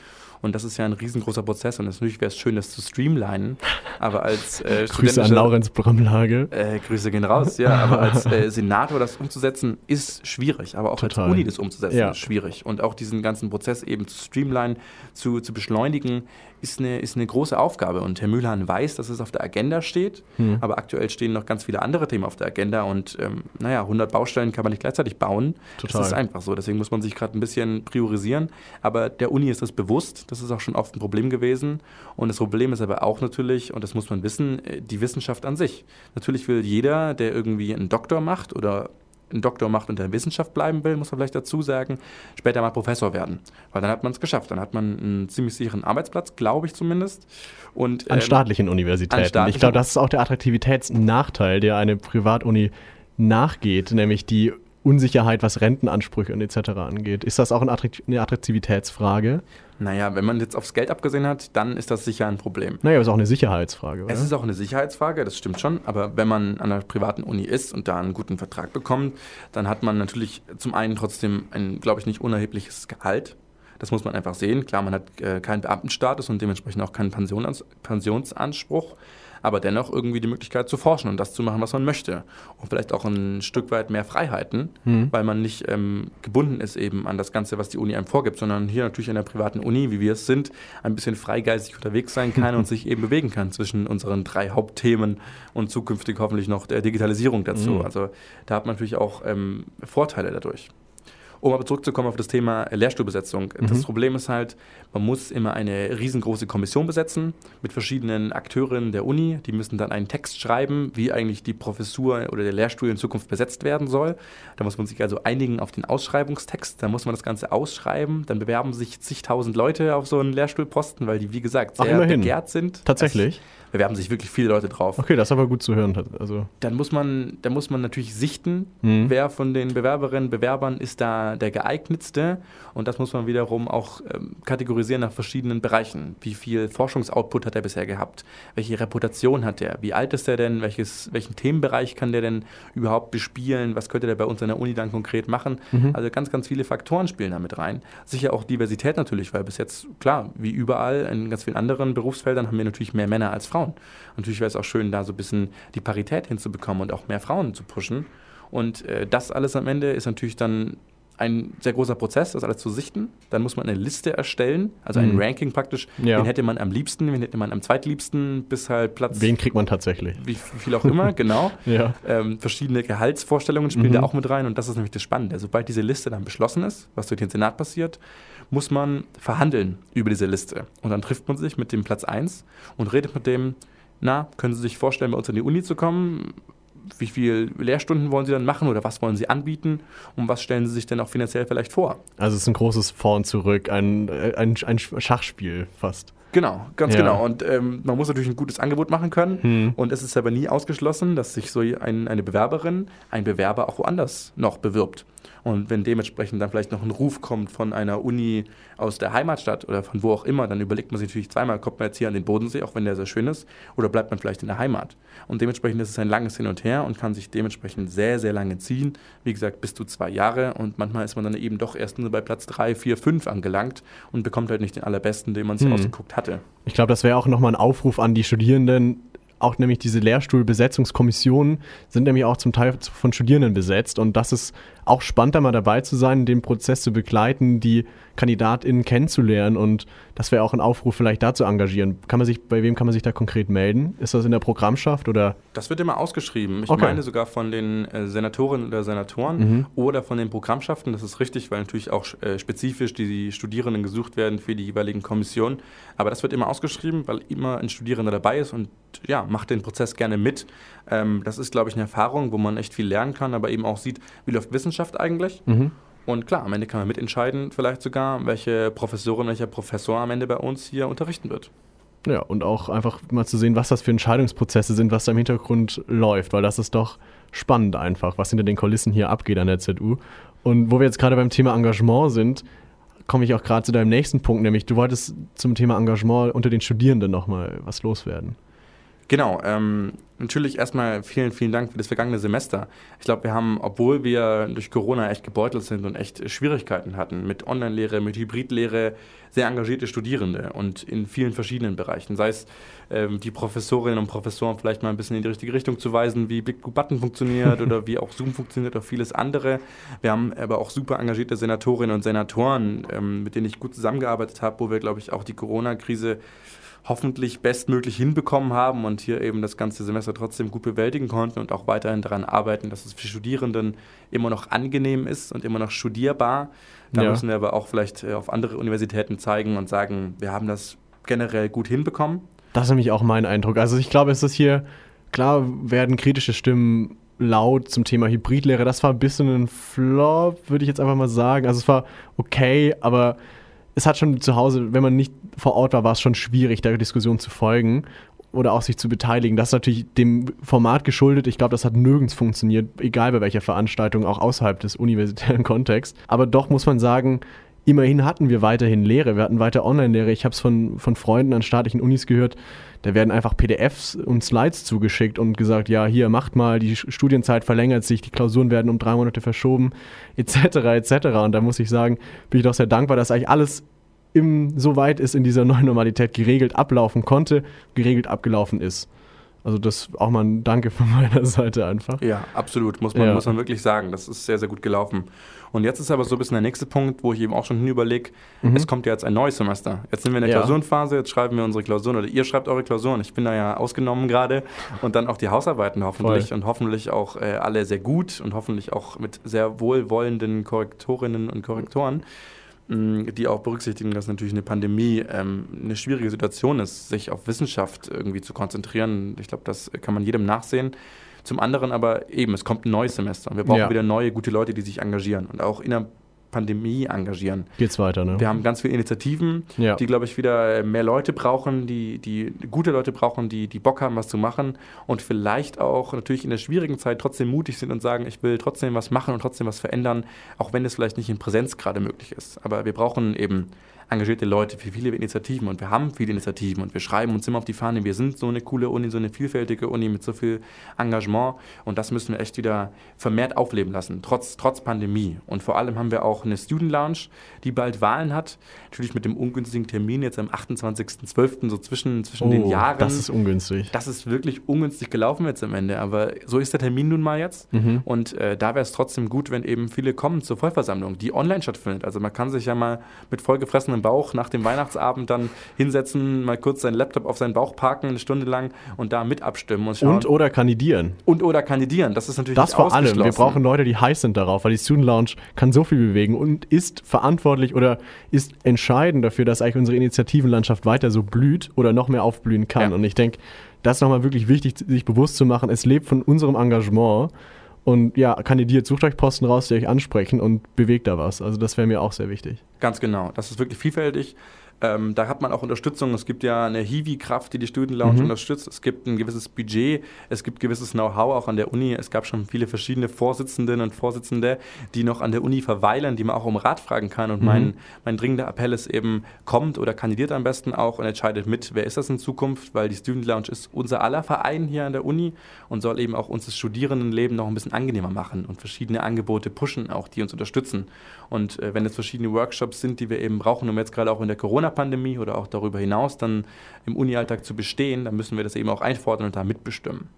Und das ist ja ein riesengroßer Prozess und natürlich wäre es schön, das zu streamlinen. Aber als äh, Grüße an Laurenz Bramlage. Äh, Grüße gehen raus, ja. Aber als äh, Senator das umzusetzen, ist schwierig. Aber auch Total. als Uni das umzusetzen, ja. ist schwierig. Und auch diesen ganzen Prozess eben zu streamlinen, zu, zu beschleunigen, ist eine, ist eine große Aufgabe. Und Herr Mühlhahn weiß, dass es auf der Agenda steht, hm. aber aktuell stehen noch ganz viele andere Themen auf der Agenda. Und ähm, naja, 100 Baustellen kann man nicht gleichzeitig bauen. Total. Das ist einfach so. Deswegen muss man sich gerade ein bisschen priorisieren. Aber der Uni ist das bewusst. Das ist auch schon oft ein Problem gewesen. Und das Problem ist aber auch natürlich, und das muss man wissen, äh, die Wissenschaft an sich. Natürlich will jeder, der irgendwie einen Doktor macht oder einen Doktor macht und der Wissenschaft bleiben will, muss man vielleicht dazu sagen, später mal Professor werden. Weil dann hat man es geschafft. Dann hat man einen ziemlich sicheren Arbeitsplatz, glaube ich zumindest. Und, an ähm, staatlichen Universitäten. An staatlichen ich glaube, das ist auch der Attraktivitätsnachteil, der eine Privatuni nachgeht, nämlich die Unsicherheit, was Rentenansprüche und etc. angeht. Ist das auch eine Attraktivitätsfrage? Naja, wenn man jetzt aufs Geld abgesehen hat, dann ist das sicher ein Problem. Naja, aber es ist auch eine Sicherheitsfrage, oder? Es ist auch eine Sicherheitsfrage, das stimmt schon. Aber wenn man an einer privaten Uni ist und da einen guten Vertrag bekommt, dann hat man natürlich zum einen trotzdem ein, glaube ich, nicht unerhebliches Gehalt. Das muss man einfach sehen. Klar, man hat äh, keinen Beamtenstatus und dementsprechend auch keinen Pensions Pensionsanspruch aber dennoch irgendwie die Möglichkeit zu forschen und das zu machen, was man möchte. Und vielleicht auch ein Stück weit mehr Freiheiten, mhm. weil man nicht ähm, gebunden ist eben an das Ganze, was die Uni einem vorgibt, sondern hier natürlich in der privaten Uni, wie wir es sind, ein bisschen freigeistig unterwegs sein kann und sich eben bewegen kann zwischen unseren drei Hauptthemen und zukünftig hoffentlich noch der Digitalisierung dazu. Mhm. Also da hat man natürlich auch ähm, Vorteile dadurch. Um aber zurückzukommen auf das Thema Lehrstuhlbesetzung. Mhm. Das Problem ist halt, man muss immer eine riesengroße Kommission besetzen mit verschiedenen Akteurinnen der Uni. Die müssen dann einen Text schreiben, wie eigentlich die Professur oder der Lehrstuhl in Zukunft besetzt werden soll. Da muss man sich also einigen auf den Ausschreibungstext. Da muss man das Ganze ausschreiben. Dann bewerben sich zigtausend Leute auf so einen Lehrstuhlposten, weil die, wie gesagt, sehr Ach, begehrt sind. Tatsächlich. Das bewerben sich wirklich viele Leute drauf. Okay, das ist aber gut zu hören. Also. Dann, muss man, dann muss man natürlich sichten, mhm. wer von den Bewerberinnen, Bewerbern ist da der geeignetste. Und das muss man wiederum auch ähm, kategorisieren nach verschiedenen Bereichen. Wie viel Forschungsoutput hat er bisher gehabt? Welche Reputation hat er? Wie alt ist er denn? Welches, welchen Themenbereich kann der denn überhaupt bespielen? Was könnte der bei uns an der Uni dann konkret machen? Mhm. Also ganz, ganz viele Faktoren spielen da mit rein. Sicher auch Diversität natürlich, weil bis jetzt, klar, wie überall in ganz vielen anderen Berufsfeldern haben wir natürlich mehr Männer als Frauen. Frauen. Natürlich wäre es auch schön, da so ein bisschen die Parität hinzubekommen und auch mehr Frauen zu pushen. Und äh, das alles am Ende ist natürlich dann ein sehr großer Prozess, das alles zu sichten. Dann muss man eine Liste erstellen, also ein Mhm. Ranking praktisch. Ja. Wen hätte man am liebsten, wen hätte man am zweitliebsten, bis halt Platz, Wen kriegt man tatsächlich? wie viel auch immer, genau. Ja. Ähm, verschiedene Gehaltsvorstellungen spielen Mhm. da auch mit rein und das ist nämlich das Spannende. Sobald diese Liste dann beschlossen ist, was durch den Senat passiert, muss man verhandeln über diese Liste. Und dann trifft man sich mit dem Platz 1 und redet mit dem, na, können Sie sich vorstellen, bei uns an die Uni zu kommen? Wie viele Lehrstunden wollen Sie dann machen oder was wollen Sie anbieten? Und was stellen Sie sich denn auch finanziell vielleicht vor? Also es ist ein großes Vor und Zurück, ein, ein, ein Schachspiel fast. Genau, ganz Ja. genau. Und ähm, man muss natürlich ein gutes Angebot machen können. Hm. Und es ist aber nie ausgeschlossen, dass sich so ein, eine Bewerberin, ein Bewerber auch woanders noch bewirbt. Und wenn dementsprechend dann vielleicht noch ein Ruf kommt von einer Uni aus der Heimatstadt oder von wo auch immer, dann überlegt man sich natürlich zweimal, kommt man jetzt hier an den Bodensee, auch wenn der sehr schön ist, oder bleibt man vielleicht in der Heimat. Und dementsprechend ist es ein langes Hin und Her und kann sich dementsprechend sehr, sehr lange ziehen. Wie gesagt, bis zu zwei Jahre. Und manchmal ist man dann eben doch erst nur bei Platz drei, vier, fünf angelangt und bekommt halt nicht den allerbesten, den man sich Hm. ausgeguckt hatte. Ich glaube, das wäre auch nochmal ein Aufruf an die Studierenden. Auch nämlich diese Lehrstuhlbesetzungskommissionen sind nämlich auch zum Teil von Studierenden besetzt. Und das ist auch spannend, da mal dabei zu sein, den Prozess zu begleiten, die KandidatInnen kennenzulernen. Und das wäre auch ein Aufruf, vielleicht da zu engagieren. Kann man sich, bei wem kann man sich da konkret melden? Ist das in der Programmschaft oder? Das wird immer ausgeschrieben. Ich Okay. meine sogar von den äh, Senatorinnen oder Senatoren Mhm. oder von den Programmschaften. Das ist richtig, weil natürlich auch äh, spezifisch die Studierenden gesucht werden für die jeweiligen Kommissionen. Aber das wird immer ausgeschrieben, weil immer ein Studierender dabei ist und ja, macht den Prozess gerne mit. Ähm, das ist, glaube ich, eine Erfahrung, wo man echt viel lernen kann, aber eben auch sieht, wie läuft Wissenschaft eigentlich. Mhm. Und klar, am Ende kann man mitentscheiden, vielleicht sogar, welche Professorin, welcher Professor am Ende bei uns hier unterrichten wird. Ja, und auch einfach mal zu sehen, was das für Entscheidungsprozesse sind, was da im Hintergrund läuft, weil das ist doch spannend einfach, was hinter den Kulissen hier abgeht an der ZU. Und wo wir jetzt gerade beim Thema Engagement sind, komme ich auch gerade zu deinem nächsten Punkt, nämlich du wolltest zum Thema Engagement unter den Studierenden nochmal was loswerden. Genau, ähm, natürlich erstmal vielen, vielen Dank für das vergangene Semester. Ich glaube, wir haben, obwohl wir durch Corona echt gebeutelt sind und echt Schwierigkeiten hatten mit Online-Lehre, mit Hybridlehre, sehr engagierte Studierende und in vielen verschiedenen Bereichen. Sei es ähm, die Professorinnen und Professoren vielleicht mal ein bisschen in die richtige Richtung zu weisen, wie Big Blue Button funktioniert oder wie auch Zoom funktioniert oder vieles andere. Wir haben aber auch super engagierte Senatorinnen und Senatoren, ähm, mit denen ich gut zusammengearbeitet habe, wo wir, glaube ich, auch die Corona-Krise hoffentlich bestmöglich hinbekommen haben und hier eben das ganze Semester trotzdem gut bewältigen konnten und auch weiterhin daran arbeiten, dass es für Studierenden immer noch angenehm ist und immer noch studierbar. Da Ja. müssen wir aber auch vielleicht äh, auf andere Universitäten zeigen und sagen, wir haben das generell gut hinbekommen. Das ist nämlich auch mein Eindruck. Also ich glaube, es ist hier, klar werden kritische Stimmen laut zum Thema Hybridlehre. Das war ein bisschen ein Flop, würde ich jetzt einfach mal sagen. Also es war okay, aber es hat schon zu Hause, wenn man nicht vor Ort war, war es schon schwierig, der Diskussion zu folgen oder auch sich zu beteiligen. Das ist natürlich dem Format geschuldet. Ich glaube, das hat nirgends funktioniert, egal bei welcher Veranstaltung, auch außerhalb des universitären Kontexts. Aber doch muss man sagen, immerhin hatten wir weiterhin Lehre. Wir hatten weiter Online-Lehre. Ich habe es von, von Freunden an staatlichen Unis gehört. Da werden einfach PDFs und Slides zugeschickt und gesagt, ja, hier, macht mal, die Studienzeit verlängert sich, die Klausuren werden um drei Monate verschoben, etc., etc. Und da muss ich sagen, bin ich doch sehr dankbar, dass eigentlich alles im, so weit ist in dieser neuen Normalität geregelt ablaufen konnte, geregelt abgelaufen ist. Also das auch mal ein Danke von meiner Seite einfach. Ja, absolut, muss man, Ja. muss man wirklich sagen. Das ist sehr, sehr gut gelaufen. Und jetzt ist aber so ein bisschen der nächste Punkt, wo ich eben auch schon hin überlege, Mhm. es kommt ja jetzt ein neues Semester. Jetzt sind wir in der Ja. Klausurenphase, jetzt schreiben wir unsere Klausuren oder ihr schreibt eure Klausuren. Ich bin da ja ausgenommen gerade. Und dann auch die Hausarbeiten hoffentlich Voll. und hoffentlich auch äh, alle sehr gut und hoffentlich auch mit sehr wohlwollenden Korrektorinnen und Korrektoren mh, die auch berücksichtigen, dass natürlich eine Pandemie ähm, eine schwierige Situation ist, sich auf Wissenschaft irgendwie zu konzentrieren. Ich glaube, das kann man jedem nachsehen. Zum anderen aber eben, es kommt ein neues Semester und wir brauchen Ja. wieder neue, gute Leute, die sich engagieren und auch in der Pandemie engagieren. Geht's weiter, ne? Wir haben ganz viele Initiativen, Ja. die, glaube ich, wieder mehr Leute brauchen, die, die gute Leute brauchen, die, die Bock haben, was zu machen und vielleicht auch natürlich in der schwierigen Zeit trotzdem mutig sind und sagen, ich will trotzdem was machen und trotzdem was verändern, auch wenn es vielleicht nicht in Präsenz gerade möglich ist. Aber wir brauchen eben engagierte Leute, für viele Initiativen und wir haben viele Initiativen und wir schreiben uns immer auf die Fahne, wir sind so eine coole Uni, so eine vielfältige Uni mit so viel Engagement und das müssen wir echt wieder vermehrt aufleben lassen, trotz, trotz Pandemie. Und vor allem haben wir auch eine Student Lounge, die bald Wahlen hat, natürlich mit dem ungünstigen Termin jetzt am 28.12., so zwischen, zwischen oh, den Jahren. Das ist ungünstig. Das ist wirklich ungünstig gelaufen jetzt am Ende, aber so ist der Termin nun mal jetzt mhm. und äh, da wäre es trotzdem gut, wenn eben viele kommen zur Vollversammlung, die online stattfindet. Also man kann sich ja mal mit vollgefressenem Bauch nach dem Weihnachtsabend dann hinsetzen, mal kurz seinen Laptop auf seinen Bauch parken, eine Stunde lang und da mit abstimmen und schauen. Und oder kandidieren. Und oder kandidieren. Das ist natürlich Das vor allem. Wir brauchen Leute, die heiß sind darauf, weil die Student Lounge kann so viel bewegen und ist verantwortlich oder ist entscheidend dafür, dass eigentlich unsere Initiativenlandschaft weiter so blüht oder noch mehr aufblühen kann. Ja. Und ich denke, das ist nochmal wirklich wichtig, sich bewusst zu machen. Es lebt von unserem Engagement. Und ja, kandidiert, sucht euch Posten raus, die euch ansprechen und bewegt da was. Also das wäre mir auch sehr wichtig. Ganz genau. Das ist wirklich vielfältig. Ähm, da hat man auch Unterstützung. Es gibt ja eine Hiwi-Kraft, die die Student Lounge mhm. unterstützt. Es gibt ein gewisses Budget, es gibt gewisses Know-how auch an der Uni. Es gab schon viele verschiedene Vorsitzenden und Vorsitzende, die noch an der Uni verweilen, die man auch um Rat fragen kann. Und mhm. mein, mein dringender Appell ist eben, kommt oder kandidiert am besten auch und entscheidet mit, wer ist das in Zukunft, weil die Student Lounge ist unser aller Verein hier an der Uni und soll eben auch uns das Studierendenleben noch ein bisschen angenehmer machen und verschiedene Angebote pushen, auch die uns unterstützen. Und äh, wenn es verschiedene Workshops sind, die wir eben brauchen, um jetzt gerade auch in der Corona-Pandemie oder auch darüber hinaus dann im Uni-Alltag zu bestehen, dann müssen wir das eben auch einfordern und da mitbestimmen.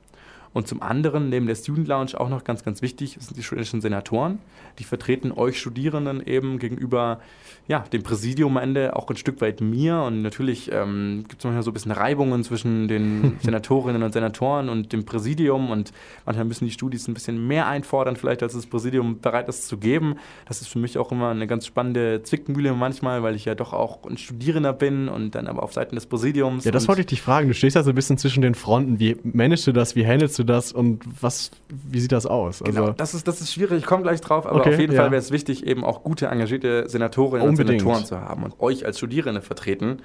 Und zum anderen, neben der Student Lounge auch noch ganz, ganz wichtig, sind die studentischen Senatoren. Die vertreten euch Studierenden eben gegenüber ja, dem Präsidium am Ende auch ein Stück weit mir. Und natürlich ähm, gibt es manchmal so ein bisschen Reibungen zwischen den Senatorinnen und Senatoren und dem Präsidium. Und manchmal müssen die Studis ein bisschen mehr einfordern, vielleicht als das Präsidium bereit ist zu geben. Das ist für mich auch immer eine ganz spannende Zwickmühle manchmal, weil ich ja doch auch ein Studierender bin und dann aber auf Seiten des Präsidiums. Ja, das wollte ich dich fragen. Du stehst ja so ein bisschen zwischen den Fronten. Wie managst du das? Wie handelst du du das und was, wie sieht das aus? Genau, also genau, das ist, das ist schwierig, ich komme gleich drauf, aber okay, auf jeden ja. Fall wäre es wichtig, eben auch gute, engagierte Senatorinnen Unbedingt. und Senatoren zu haben und euch als Studierende vertreten.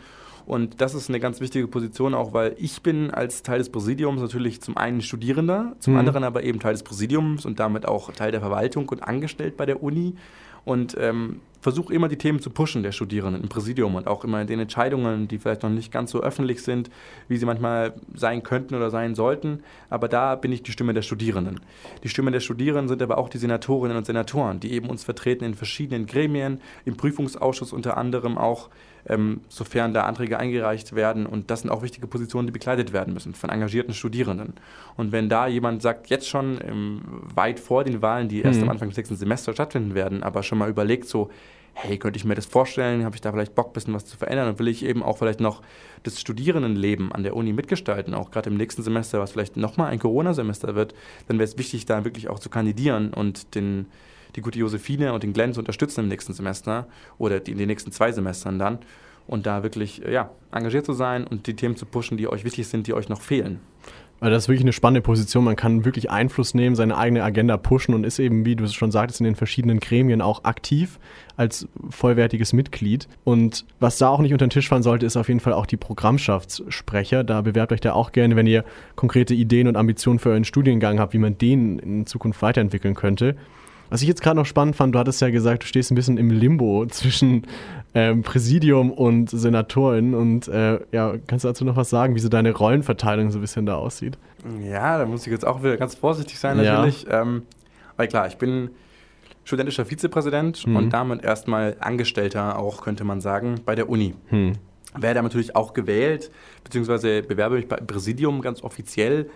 Und das ist eine ganz wichtige Position auch, weil ich bin als Teil des Präsidiums natürlich zum einen Studierender, zum mhm. anderen aber eben Teil des Präsidiums und damit auch Teil der Verwaltung und angestellt bei der Uni und ähm, versuche immer die Themen zu pushen der Studierenden im Präsidium und auch immer in den Entscheidungen, die vielleicht noch nicht ganz so öffentlich sind, wie sie manchmal sein könnten oder sein sollten. Aber da bin ich die Stimme der Studierenden. Die Stimme der Studierenden sind aber auch die Senatorinnen und Senatoren, die eben uns vertreten in verschiedenen Gremien, im Prüfungsausschuss unter anderem auch ähm, sofern da Anträge eingereicht werden. Und das sind auch wichtige Positionen, die begleitet werden müssen von engagierten Studierenden. Und wenn da jemand sagt, jetzt schon ähm, weit vor den Wahlen, die erst mhm. am Anfang des sechsten Semesters stattfinden werden, aber schon mal überlegt, so, hey, könnte ich mir das vorstellen? Habe ich da vielleicht Bock, ein bisschen was zu verändern? Und will ich eben auch vielleicht noch das Studierendenleben an der Uni mitgestalten, auch gerade im nächsten Semester, was vielleicht nochmal ein Corona-Semester wird, dann wäre es wichtig, da wirklich auch zu kandidieren und den, die gute Josephine und den Glenn zu unterstützen im nächsten Semester oder in den nächsten zwei Semestern dann und da wirklich ja, engagiert zu sein und die Themen zu pushen, die euch wichtig sind, die euch noch fehlen. Weil das ist wirklich eine spannende Position. Man kann wirklich Einfluss nehmen, seine eigene Agenda pushen und ist eben, wie du es schon sagtest, in den verschiedenen Gremien auch aktiv als vollwertiges Mitglied. Und was da auch nicht unter den Tisch fallen sollte, ist auf jeden Fall auch die Programmschaftssprecher. Da bewerbt euch da auch gerne, wenn ihr konkrete Ideen und Ambitionen für euren Studiengang habt, wie man den in Zukunft weiterentwickeln könnte. Was ich jetzt gerade noch spannend fand, du hattest ja gesagt, du stehst ein bisschen im Limbo zwischen ähm, Präsidium und Senatorin. Und äh, ja, kannst du dazu noch was sagen, wie so deine Rollenverteilung so ein bisschen da aussieht? Ja, da muss ich jetzt auch wieder ganz vorsichtig sein, natürlich. Ja. Ähm, weil klar, ich bin studentischer Vizepräsident mhm. und damit erstmal Angestellter auch, könnte man sagen, bei der Uni. Mhm. Werde natürlich auch gewählt, beziehungsweise bewerbe mich beim Präsidium ganz offiziell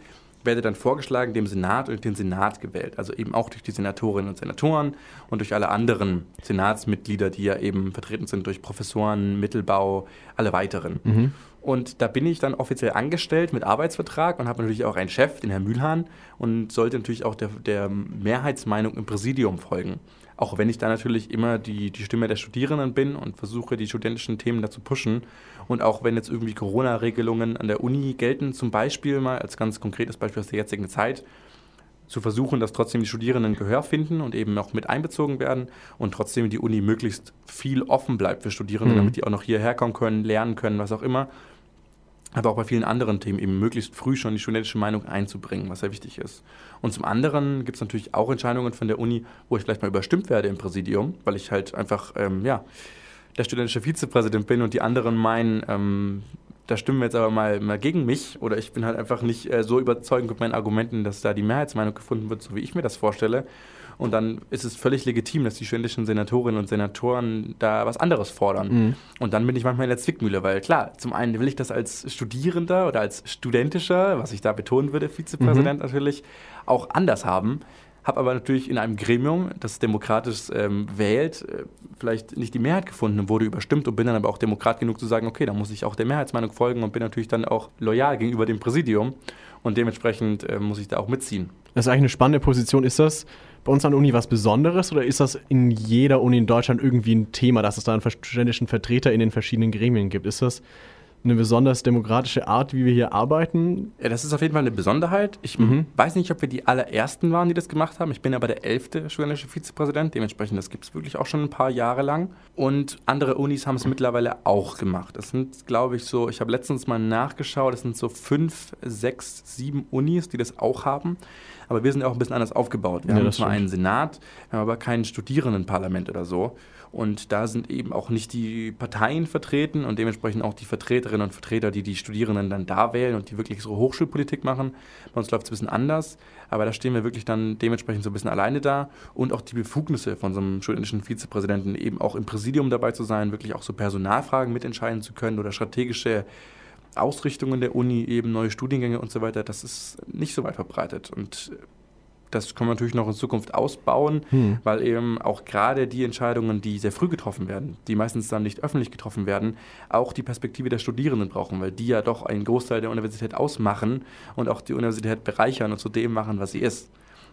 werde dann vorgeschlagen, dem Senat und den Senat gewählt. Also eben auch durch die Senatorinnen und Senatoren und durch alle anderen Senatsmitglieder, die ja eben vertreten sind durch Professoren, Mittelbau, alle weiteren. Mhm. Und da bin ich dann offiziell angestellt mit Arbeitsvertrag und habe natürlich auch einen Chef, den Herrn Mühlhahn, und sollte natürlich auch der, der Mehrheitsmeinung im Präsidium folgen. Auch wenn ich da natürlich immer die, die Stimme der Studierenden bin und versuche, die studentischen Themen da zu pushen. Und auch wenn jetzt irgendwie Corona-Regelungen an der Uni gelten, zum Beispiel mal als ganz konkretes Beispiel aus der jetzigen Zeit, zu versuchen, dass trotzdem die Studierenden Gehör finden und eben auch mit einbezogen werden und trotzdem die Uni möglichst viel offen bleibt für Studierende, mhm. damit die auch noch hierher kommen können, lernen können, was auch immer aber auch bei vielen anderen Themen eben möglichst früh schon die studentische Meinung einzubringen, was sehr wichtig ist. Und zum anderen gibt es natürlich auch Entscheidungen von der Uni, wo ich vielleicht mal überstimmt werde im Präsidium, weil ich halt einfach, ähm, ja, der studentische Vizepräsident bin und die anderen meinen, ähm, da stimmen wir jetzt aber mal, mal gegen mich oder ich bin halt einfach nicht äh, so überzeugend mit meinen Argumenten, dass da die Mehrheitsmeinung gefunden wird, so wie ich mir das vorstelle. Und dann ist es völlig legitim, dass die studentischen Senatorinnen und Senatoren da was anderes fordern. Mhm. Und dann bin ich manchmal in der Zwickmühle, weil klar, zum einen will ich das als Studierender oder als studentischer, was ich da betonen würde, Vizepräsident mhm. natürlich, auch anders haben habe aber natürlich in einem Gremium, das demokratisch ähm, wählt, äh, vielleicht nicht die Mehrheit gefunden und wurde überstimmt und bin dann aber auch Demokrat genug zu sagen, okay, da muss ich auch der Mehrheitsmeinung folgen und bin natürlich dann auch loyal gegenüber dem Präsidium und dementsprechend äh, muss ich da auch mitziehen. Das ist eigentlich eine spannende Position. Ist das bei uns an der Uni was Besonderes oder ist das in jeder Uni in Deutschland irgendwie ein Thema, dass es da einen studentischen Vertreter in den verschiedenen Gremien gibt? Ist das eine besonders demokratische Art, wie wir hier arbeiten. Ja, das ist auf jeden Fall eine Besonderheit. Ich mhm. weiß nicht, ob wir die allerersten waren, die das gemacht haben. Ich bin aber der elfte studentische Vizepräsident. Dementsprechend, das gibt es wirklich auch schon ein paar Jahre lang. Und andere Unis haben es mittlerweile auch gemacht. Das sind, glaube ich, so, ich habe letztens mal nachgeschaut, das sind so fünf, sechs, sieben Unis, die das auch haben. Aber wir sind auch ein bisschen anders aufgebaut. Wir ja, haben zwar einen Senat, wir haben aber kein Studierendenparlament oder so. Und da sind eben auch nicht die Parteien vertreten und dementsprechend auch die Vertreterinnen und Vertreter, die die Studierenden dann da wählen und die wirklich so Hochschulpolitik machen. Bei uns läuft es ein bisschen anders, aber da stehen wir wirklich dann dementsprechend so ein bisschen alleine da und auch die Befugnisse von so einem studentischen Vizepräsidenten eben auch im Präsidium dabei zu sein, wirklich auch so Personalfragen mitentscheiden zu können oder strategische Ausrichtungen der Uni, eben neue Studiengänge und so weiter, das ist nicht so weit verbreitet. Und das können wir natürlich noch in Zukunft ausbauen, hm. weil eben auch gerade die Entscheidungen, die sehr früh getroffen werden, die meistens dann nicht öffentlich getroffen werden, auch die Perspektive der Studierenden brauchen, weil die ja doch einen Großteil der Universität ausmachen und auch die Universität bereichern und zu dem machen, was sie ist.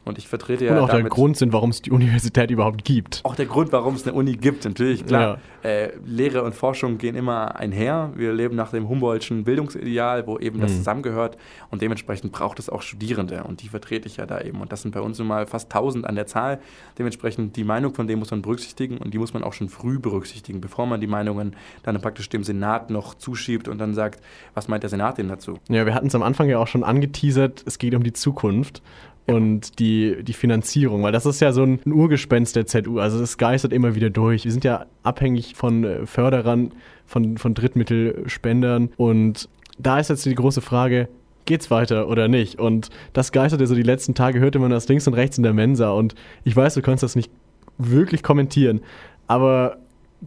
Und ich vertrete ja. Und auch der Grund sind, warum es die Universität überhaupt gibt. Auch der Grund, warum es eine Uni gibt, natürlich, klar. Ja. Äh, Lehre und Forschung gehen immer einher. Wir leben nach dem Humboldtschen Bildungsideal, wo eben mhm. das zusammengehört. Und dementsprechend braucht es auch Studierende. Und die vertrete ich ja da eben. Und das sind bei uns nun mal fast 1000 an der Zahl. Dementsprechend die Meinung von denen muss man berücksichtigen. Und die muss man auch schon früh berücksichtigen, bevor man die Meinungen dann praktisch dem Senat noch zuschiebt und dann sagt, was meint der Senat denn dazu? Ja, wir hatten es am Anfang ja auch schon angeteasert. Es geht um die Zukunft und die, die Finanzierung, weil das ist ja so ein Urgespenst der ZU. Also es geistert immer wieder durch. Wir sind ja abhängig von äh, Förderern, von, von Drittmittelspendern und da ist jetzt die große Frage, geht's weiter oder nicht? Und das geisterte so die letzten Tage, hörte man das links und rechts in der Mensa und ich weiß, du kannst das nicht wirklich kommentieren, aber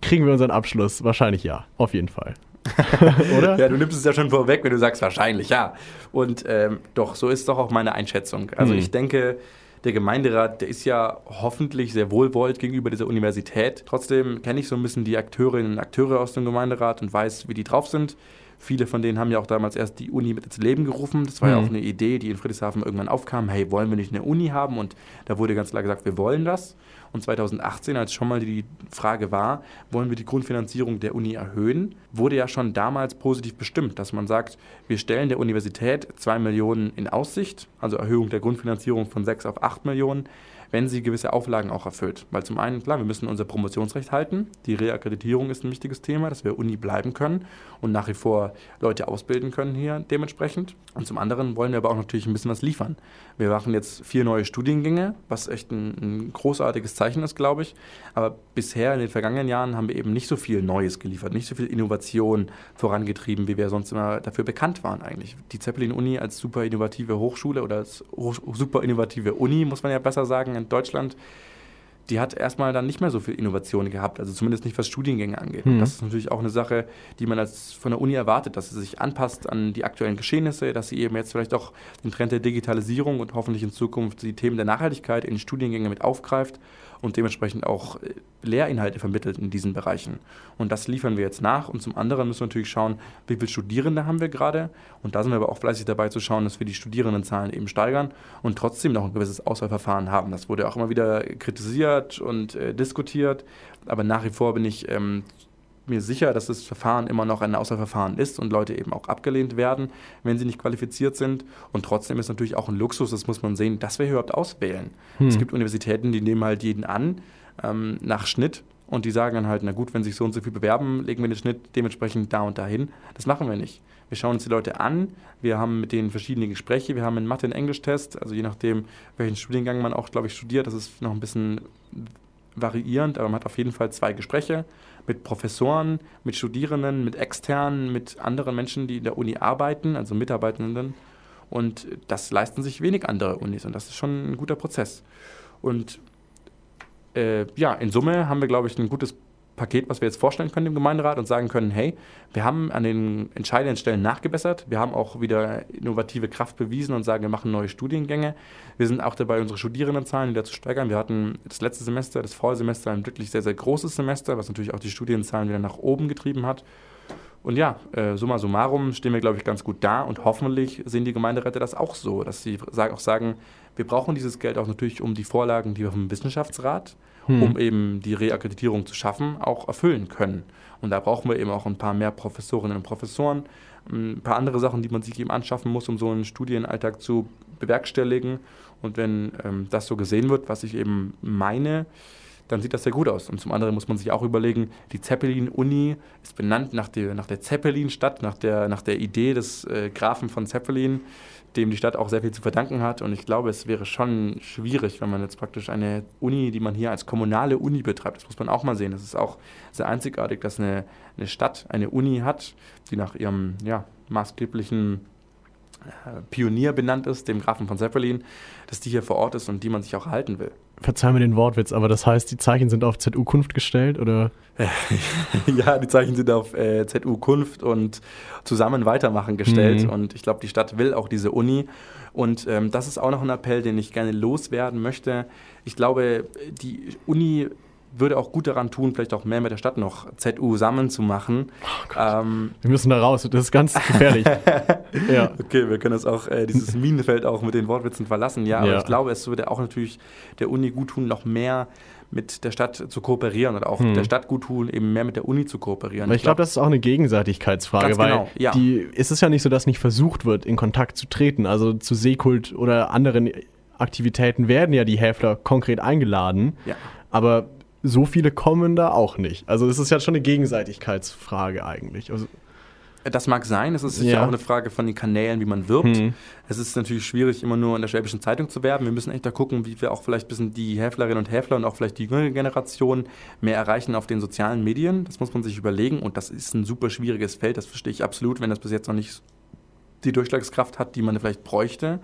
kriegen wir unseren Abschluss? Wahrscheinlich ja, auf jeden Fall. Oder? ja, du nimmst es ja schon vorweg, wenn du sagst, wahrscheinlich, ja. Und ähm, doch, so ist doch auch meine Einschätzung. Also hm. ich denke, der Gemeinderat, der ist ja hoffentlich sehr wohlwollend gegenüber dieser Universität. Trotzdem kenne ich so ein bisschen die Akteurinnen und Akteure aus dem Gemeinderat und weiß, wie die drauf sind. Viele von denen haben ja auch damals erst die Uni mit ins Leben gerufen. Das war mhm. ja auch eine Idee, die in Friedrichshafen irgendwann aufkam. Hey, wollen wir nicht eine Uni haben? Und da wurde ganz klar gesagt, wir wollen das. Und 2018, als schon mal die Frage war, wollen wir die Grundfinanzierung der Uni erhöhen, wurde ja schon damals positiv bestimmt, dass man sagt, wir stellen der Universität 2 Millionen in Aussicht, also Erhöhung der Grundfinanzierung von 6 auf 8 Millionen wenn sie gewisse Auflagen auch erfüllt. Weil zum einen, klar, wir müssen unser Promotionsrecht halten. Die Reakkreditierung ist ein wichtiges Thema, dass wir Uni bleiben können und nach wie vor Leute ausbilden können hier dementsprechend. Und zum anderen wollen wir aber auch natürlich ein bisschen was liefern. Wir machen jetzt vier neue Studiengänge, was echt ein, ein großartiges Zeichen ist, glaube ich. Aber bisher in den vergangenen Jahren haben wir eben nicht so viel Neues geliefert, nicht so viel Innovation vorangetrieben, wie wir sonst immer dafür bekannt waren eigentlich. Die Zeppelin-Uni als super innovative Hochschule oder als super innovative Uni, muss man ja besser sagen, Deutschland, die hat erstmal dann nicht mehr so viel Innovation gehabt, also zumindest nicht was Studiengänge angeht. Mhm. Das ist natürlich auch eine Sache, die man als von der Uni erwartet, dass sie sich anpasst an die aktuellen Geschehnisse, dass sie eben jetzt vielleicht auch den Trend der Digitalisierung und hoffentlich in Zukunft die Themen der Nachhaltigkeit in Studiengänge mit aufgreift und dementsprechend auch äh, Lehrinhalte vermittelt in diesen Bereichen. Und das liefern wir jetzt nach. Und zum anderen müssen wir natürlich schauen, wie viele Studierende haben wir gerade. Und da sind wir aber auch fleißig dabei zu schauen, dass wir die Studierendenzahlen eben steigern und trotzdem noch ein gewisses Auswahlverfahren haben. Das wurde auch immer wieder kritisiert und äh, diskutiert. Aber nach wie vor bin ich ähm, mir sicher, dass das Verfahren immer noch ein Auswahlverfahren ist und Leute eben auch abgelehnt werden, wenn sie nicht qualifiziert sind. Und trotzdem ist natürlich auch ein Luxus, das muss man sehen, dass wir überhaupt auswählen. Hm. Es gibt Universitäten, die nehmen halt jeden an ähm, nach Schnitt und die sagen dann halt, na gut, wenn sich so und so viel bewerben, legen wir den Schnitt dementsprechend da und dahin. Das machen wir nicht. Wir schauen uns die Leute an, wir haben mit denen verschiedene Gespräche, wir haben einen Mathe- und Englisch-Test, also je nachdem, welchen Studiengang man auch, glaube ich, studiert, das ist noch ein bisschen variierend, aber man hat auf jeden Fall zwei Gespräche mit Professoren, mit Studierenden, mit Externen, mit anderen Menschen, die in der Uni arbeiten, also Mitarbeitenden. Und das leisten sich wenig andere Unis und das ist schon ein guter Prozess. Und äh, ja, in Summe haben wir, glaube ich, ein gutes Paket, was wir jetzt vorstellen können im Gemeinderat und sagen können, hey, wir haben an den entscheidenden Stellen nachgebessert, wir haben auch wieder innovative Kraft bewiesen und sagen, wir machen neue Studiengänge. Wir sind auch dabei, unsere Studierendenzahlen wieder zu steigern. Wir hatten das letzte Semester, das Vorsemester, ein wirklich sehr, sehr großes Semester, was natürlich auch die Studienzahlen wieder nach oben getrieben hat. Und ja, äh, summa summarum stehen wir, glaube ich, ganz gut da und hoffentlich sehen die Gemeinderäte das auch so, dass sie auch sagen, wir brauchen dieses Geld auch natürlich, um die Vorlagen, die wir vom Wissenschaftsrat hm. um eben die Reakkreditierung zu schaffen, auch erfüllen können. Und da brauchen wir eben auch ein paar mehr Professorinnen und Professoren, ein paar andere Sachen, die man sich eben anschaffen muss, um so einen Studienalltag zu bewerkstelligen. Und wenn ähm, das so gesehen wird, was ich eben meine, dann sieht das sehr gut aus. Und zum anderen muss man sich auch überlegen, die Zeppelin-Uni ist benannt nach der, nach der Zeppelin-Stadt, nach der, nach der Idee des äh, Grafen von Zeppelin dem die Stadt auch sehr viel zu verdanken hat. Und ich glaube, es wäre schon schwierig, wenn man jetzt praktisch eine Uni, die man hier als kommunale Uni betreibt, das muss man auch mal sehen. Das ist auch sehr einzigartig, dass eine, eine Stadt eine Uni hat, die nach ihrem ja, maßgeblichen äh, Pionier benannt ist, dem Grafen von Zeppelin, dass die hier vor Ort ist und die man sich auch erhalten will. Verzeih mir den Wortwitz, aber das heißt, die Zeichen sind auf ZU-Kunft gestellt, oder? ja, die Zeichen sind auf äh, ZU-Kunft und zusammen weitermachen gestellt. Mhm. Und ich glaube, die Stadt will auch diese Uni. Und ähm, das ist auch noch ein Appell, den ich gerne loswerden möchte. Ich glaube, die Uni würde auch gut daran tun, vielleicht auch mehr mit der Stadt noch ZU zusammen zu machen. Oh ähm, wir müssen da raus, das ist ganz gefährlich. ja. Okay, wir können das auch, äh, dieses Minenfeld auch mit den Wortwitzen verlassen. Ja, aber ja. ich glaube, es würde auch natürlich der Uni gut tun, noch mehr mit der Stadt zu kooperieren oder auch hm. der Stadt gut tun, eben mehr mit der Uni zu kooperieren. Aber ich glaube, glaub, das ist auch eine Gegenseitigkeitsfrage, weil genau, ja. die, ist es ja nicht so, dass nicht versucht wird, in Kontakt zu treten. Also zu Seekult oder anderen Aktivitäten werden ja die Häfler konkret eingeladen. Ja. Aber so viele kommen da auch nicht. Also es ist ja schon eine Gegenseitigkeitsfrage eigentlich. Also, das mag sein, es ist sicher ja. auch eine Frage von den Kanälen, wie man wirbt. Mhm. Es ist natürlich schwierig, immer nur in der Schwäbischen Zeitung zu werben. Wir müssen echt da gucken, wie wir auch vielleicht ein bisschen die Häflerinnen und Häfler und auch vielleicht die jüngere Generation mehr erreichen auf den sozialen Medien. Das muss man sich überlegen und das ist ein super schwieriges Feld, das verstehe ich absolut, wenn das bis jetzt noch nicht die Durchschlagskraft hat, die man vielleicht bräuchte.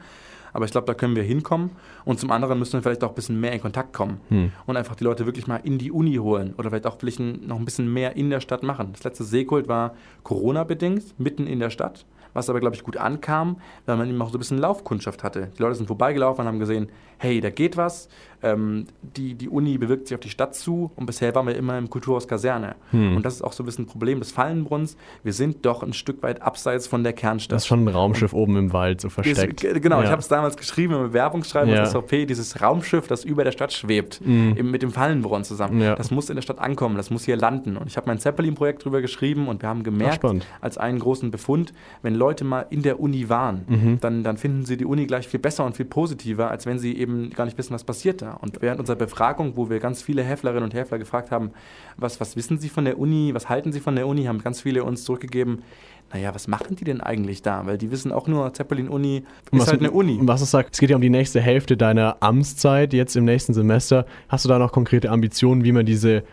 Aber ich glaube, da können wir hinkommen. Und zum anderen müssen wir vielleicht auch ein bisschen mehr in Kontakt kommen hm. und einfach die Leute wirklich mal in die Uni holen oder vielleicht auch vielleicht noch ein bisschen mehr in der Stadt machen. Das letzte Seekult war Corona-bedingt, mitten in der Stadt was aber, glaube ich, gut ankam, weil man eben auch so ein bisschen Laufkundschaft hatte. Die Leute sind vorbeigelaufen und haben gesehen, hey, da geht was, ähm, die, die Uni bewirkt sich auf die Stadt zu und bisher waren wir immer im Kulturhaus Kaserne. Hm. Und das ist auch so ein bisschen ein Problem des Fallenbrunns. Wir sind doch ein Stück weit abseits von der Kernstadt. Das ist schon ein Raumschiff und oben im Wald so versteckt. Ist, genau, ja. ich habe es damals geschrieben im Bewerbungsschreiben ja. SVP, dieses Raumschiff, das über der Stadt schwebt, mhm. eben mit dem Fallenbrunn zusammen. Ja. Das muss in der Stadt ankommen, das muss hier landen. Und ich habe mein Zeppelin-Projekt drüber geschrieben und wir haben gemerkt, Ach, als einen großen Befund, wenn Leute mal in der Uni waren, mhm. dann, dann finden sie die Uni gleich viel besser und viel positiver, als wenn sie eben gar nicht wissen, was passiert da. Und während unserer Befragung, wo wir ganz viele Häflerinnen und Häfler gefragt haben, was, was wissen sie von der Uni, was halten sie von der Uni, haben ganz viele uns zurückgegeben, naja, was machen die denn eigentlich da? Weil die wissen auch nur, Zeppelin-Uni ist was, halt eine Uni. Was es sagt, es geht ja um die nächste Hälfte deiner Amtszeit, jetzt im nächsten Semester. Hast du da noch konkrete Ambitionen, wie man diese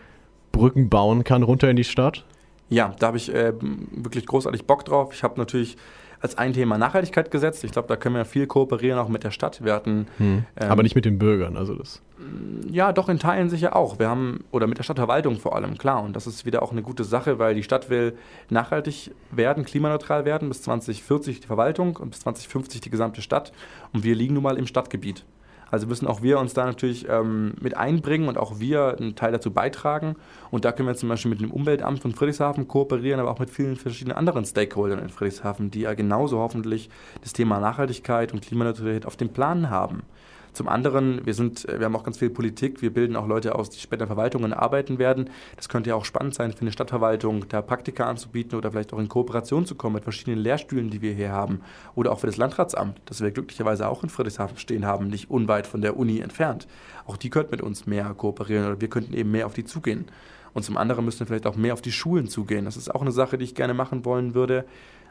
Brücken bauen kann runter in die Stadt? Ja, da habe ich äh, wirklich großartig Bock drauf. Ich habe natürlich als ein Thema Nachhaltigkeit gesetzt. Ich glaube, da können wir viel kooperieren, auch mit der Stadt. Wir hatten, hm. ähm, Aber nicht mit den Bürgern, also das. Ja, doch in Teilen sicher auch. Wir haben, oder mit der Stadtverwaltung vor allem, klar. Und das ist wieder auch eine gute Sache, weil die Stadt will nachhaltig werden, klimaneutral werden, bis 2040 die Verwaltung und bis 2050 die gesamte Stadt. Und wir liegen nun mal im Stadtgebiet. Also müssen auch wir uns da natürlich ähm, mit einbringen und auch wir einen Teil dazu beitragen. Und da können wir zum Beispiel mit dem Umweltamt von Friedrichshafen kooperieren, aber auch mit vielen verschiedenen anderen Stakeholdern in Friedrichshafen, die ja genauso hoffentlich das Thema Nachhaltigkeit und Klimaneutralität auf dem Plan haben. Zum anderen, wir, sind, äh, wir haben auch ganz viel Politik, wir bilden auch Leute aus, die später in Verwaltungen arbeiten werden. Das könnte ja auch spannend sein für eine Stadtverwaltung, da Praktika anzubieten oder vielleicht auch in Kooperation zu kommen mit verschiedenen Lehrstühlen, die wir hier haben. Oder auch für das Landratsamt, das wir glücklicherweise auch in Friedrichshafen stehen haben, nicht unweit von der Uni entfernt. Auch die könnten mit uns mehr kooperieren oder wir könnten eben mehr auf die zugehen. Und zum anderen müssen wir vielleicht auch mehr auf die Schulen zugehen. Das ist auch eine Sache, die ich gerne machen wollen würde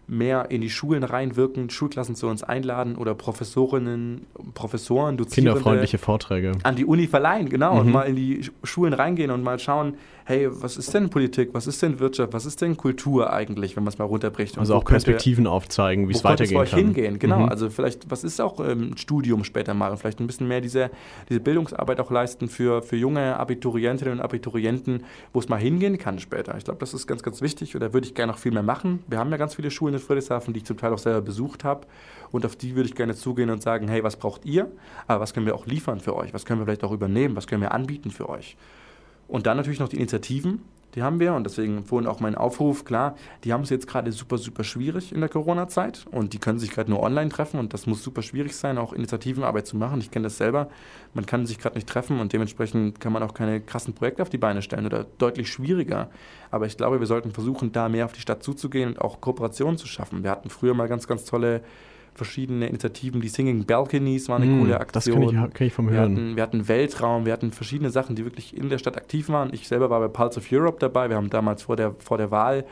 mehr in die Schulen reinwirken, Schulklassen zu uns einladen oder Professorinnen, Professoren, Dozierende kinderfreundliche Vorträge an die Uni verleihen, genau, mhm. und mal in die Schulen reingehen und mal schauen, hey, was ist denn Politik, was ist denn Wirtschaft, was ist denn Kultur eigentlich, wenn man es mal runterbricht? also auch Perspektiven könnte, aufzeigen, wie es weitergehen es kann. hingehen, genau. Mhm. Also vielleicht, was ist auch ähm, Studium später mal und vielleicht ein bisschen mehr diese, diese Bildungsarbeit auch leisten für, für junge Abiturientinnen und Abiturienten, wo es mal hingehen kann später. Ich glaube, das ist ganz, ganz wichtig und da würde ich gerne noch viel mehr machen. Wir haben ja ganz viele Schulen in Friedrichshafen, die ich zum Teil auch selber besucht habe und auf die würde ich gerne zugehen und sagen, hey, was braucht ihr? Aber was können wir auch liefern für euch? Was können wir vielleicht auch übernehmen? Was können wir anbieten für euch? Und dann natürlich noch die Initiativen, die haben wir und deswegen vorhin auch mein Aufruf, klar, die haben es jetzt gerade super, super schwierig in der Corona-Zeit und die können sich gerade nur online treffen und das muss super schwierig sein, auch Initiativenarbeit zu machen. Ich kenne das selber, man kann sich gerade nicht treffen und dementsprechend kann man auch keine krassen Projekte auf die Beine stellen oder deutlich schwieriger. Aber ich glaube, wir sollten versuchen, da mehr auf die Stadt zuzugehen und auch Kooperationen zu schaffen. Wir hatten früher mal ganz, ganz tolle verschiedene Initiativen. Die Singing Balconies war eine mm, coole Aktion. Das kann ich, kann ich vom wir Hören. Hatten, wir hatten Weltraum, wir hatten verschiedene Sachen, die wirklich in der Stadt aktiv waren. Ich selber war bei Pulse of Europe dabei. Wir haben damals vor der, vor der Wahl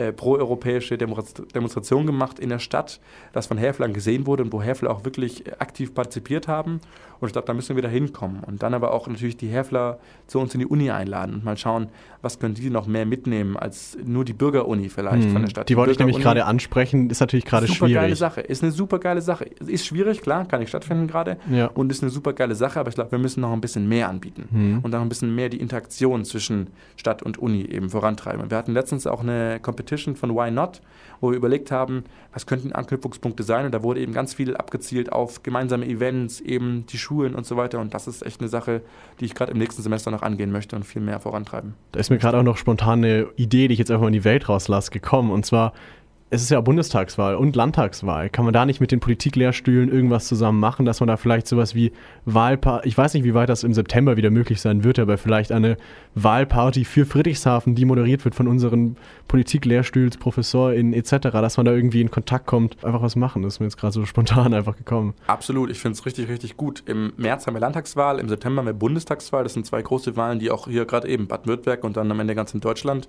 äh, proeuropäische Demonstration gemacht in der Stadt, das von Häflern gesehen wurde und wo Häfler auch wirklich aktiv partizipiert haben. Und ich glaube, da müssen wir wieder hinkommen. Und dann aber auch natürlich die Häfler zu uns in die Uni einladen und mal schauen, was können die noch mehr mitnehmen als nur die Bürgeruni vielleicht hm, von der Stadt. Die, die wollte ich nämlich gerade ansprechen, ist natürlich gerade schwierig. Super geile Sache, ist eine super geile Sache. Ist schwierig, klar, kann nicht stattfinden gerade. Ja. Und ist eine super geile Sache, aber ich glaube, wir müssen noch ein bisschen mehr anbieten. Hm. Und dann ein bisschen mehr die Interaktion zwischen Stadt und Uni eben vorantreiben. Wir hatten letztens auch eine Competition von Why Not, wo wir überlegt haben, was könnten Anknüpfungspunkte sein. Und da wurde eben ganz viel abgezielt auf gemeinsame Events, eben die Schulen und so weiter. Und das ist echt eine Sache, die ich gerade im nächsten Semester noch angehen möchte und viel mehr vorantreiben. Da ist mir gerade auch noch spontan eine Idee, die ich jetzt einfach mal in die Welt rauslasse, gekommen. Und zwar es ist ja Bundestagswahl und Landtagswahl. Kann man da nicht mit den Politiklehrstühlen irgendwas zusammen machen, dass man da vielleicht sowas wie Wahlparty, ich weiß nicht, wie weit das im September wieder möglich sein wird, aber vielleicht eine Wahlparty für Friedrichshafen, die moderiert wird von unseren Politiklehrstühls, ProfessorInnen etc., dass man da irgendwie in Kontakt kommt, einfach was machen. Das ist mir jetzt gerade so spontan einfach gekommen. Absolut, ich finde es richtig, richtig gut. Im März haben wir Landtagswahl, im September haben wir Bundestagswahl. Das sind zwei große Wahlen, die auch hier gerade eben Baden-Württemberg und dann am Ende ganz in Deutschland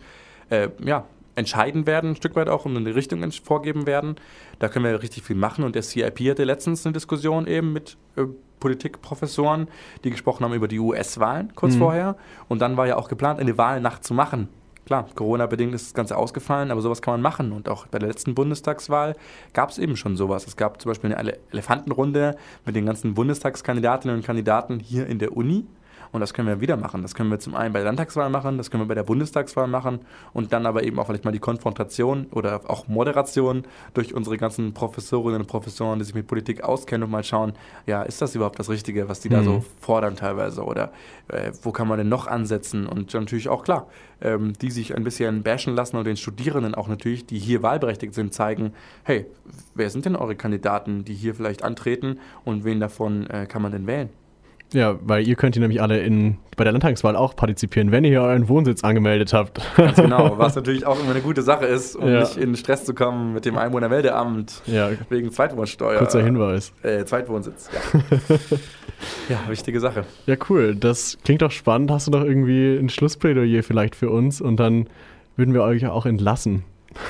äh, ja, entscheiden werden, ein Stück weit auch, und eine Richtung vorgeben werden. Da können wir richtig viel machen. Und der CIP hatte letztens eine Diskussion eben mit äh, Politikprofessoren, die gesprochen haben über die US-Wahlen kurz mhm. vorher. Und dann war ja auch geplant, eine Wahlnacht zu machen. Klar, Corona-bedingt ist das Ganze ausgefallen, aber sowas kann man machen. Und auch bei der letzten Bundestagswahl gab es eben schon sowas. Es gab zum Beispiel eine Elefantenrunde mit den ganzen Bundestagskandidatinnen und Kandidaten hier in der Uni. Und das können wir wieder machen. Das können wir zum einen bei der Landtagswahl machen, das können wir bei der Bundestagswahl machen und dann aber eben auch vielleicht mal die Konfrontation oder auch Moderation durch unsere ganzen Professorinnen und Professoren, die sich mit Politik auskennen und mal schauen, ja, ist das überhaupt das Richtige, was die mhm. da so fordern teilweise oder äh, wo kann man denn noch ansetzen? Und natürlich auch klar, ähm, die sich ein bisschen bashen lassen und den Studierenden auch natürlich, die hier wahlberechtigt sind, zeigen, hey, wer sind denn eure Kandidaten, die hier vielleicht antreten und wen davon äh, kann man denn wählen? Ja, weil ihr könnt hier nämlich alle in, bei der Landtagswahl auch partizipieren, wenn ihr hier euren Wohnsitz angemeldet habt. Ganz genau, was natürlich auch immer eine gute Sache ist, um ja. nicht in Stress zu kommen mit dem Einwohnermeldeamt ja. wegen Zweitwohnsteuer. Kurzer Hinweis. Äh, Zweitwohnsitz, ja. ja, wichtige Sache. Ja, cool. Das klingt doch spannend. Hast du noch irgendwie ein Schlussplädoyer vielleicht für uns und dann würden wir euch auch entlassen.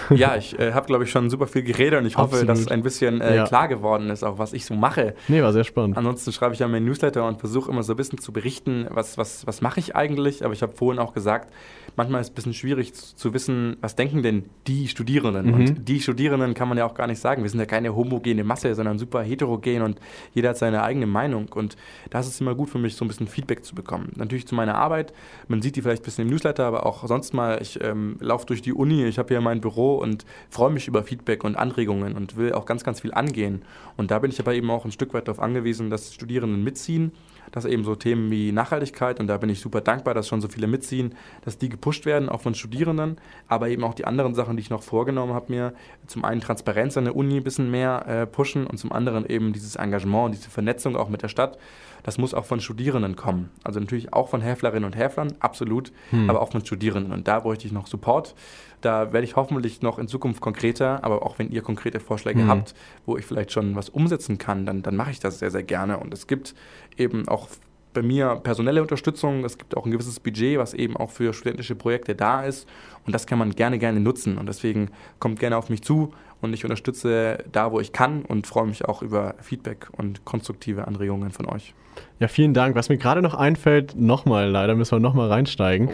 Ja, ich äh, habe, glaube ich, schon super viel geredet und ich hoffe, Absolut. dass ein bisschen äh, ja. klar geworden ist, auch was ich so mache. Nee, war sehr spannend. Ansonsten schreibe ich ja meinen Newsletter und versuche immer so ein bisschen zu berichten, was, was, was mache ich eigentlich. Aber ich habe vorhin auch gesagt, manchmal ist es ein bisschen schwierig zu, zu wissen, was denken denn die Studierenden. Mhm. Und die Studierenden kann man ja auch gar nicht sagen. Wir sind ja keine homogene Masse, sondern super heterogen und jeder hat seine eigene Meinung. Und das ist immer gut für mich, so ein bisschen Feedback zu bekommen. Natürlich zu meiner Arbeit. Man sieht die vielleicht ein bisschen im Newsletter, aber auch sonst mal. Ich ähm, laufe durch die Uni, ich habe hier mein Büro und freue mich über Feedback und Anregungen und will auch ganz, ganz viel angehen. Und da bin ich aber eben auch ein Stück weit darauf angewiesen, dass Studierenden mitziehen dass eben so Themen wie Nachhaltigkeit, und da bin ich super dankbar, dass schon so viele mitziehen, dass die gepusht werden, auch von Studierenden, aber eben auch die anderen Sachen, die ich noch vorgenommen habe, mir zum einen Transparenz an der Uni ein bisschen mehr äh, pushen und zum anderen eben dieses Engagement, diese Vernetzung auch mit der Stadt. Das muss auch von Studierenden kommen. Also natürlich auch von Häflerinnen und Häflern, absolut, hm. aber auch von Studierenden. Und da bräuchte ich noch Support. Da werde ich hoffentlich noch in Zukunft konkreter, aber auch wenn ihr konkrete Vorschläge mhm. habt, wo ich vielleicht schon was umsetzen kann, dann, dann mache ich das sehr, sehr gerne. Und es gibt eben auch bei mir personelle Unterstützung. Es gibt auch ein gewisses Budget, was eben auch für studentische Projekte da ist. Und das kann man gerne, gerne nutzen. Und deswegen kommt gerne auf mich zu und ich unterstütze da, wo ich kann und freue mich auch über Feedback und konstruktive Anregungen von euch. Ja, vielen Dank. Was mir gerade noch einfällt, nochmal, leider müssen wir nochmal reinsteigen. Oh.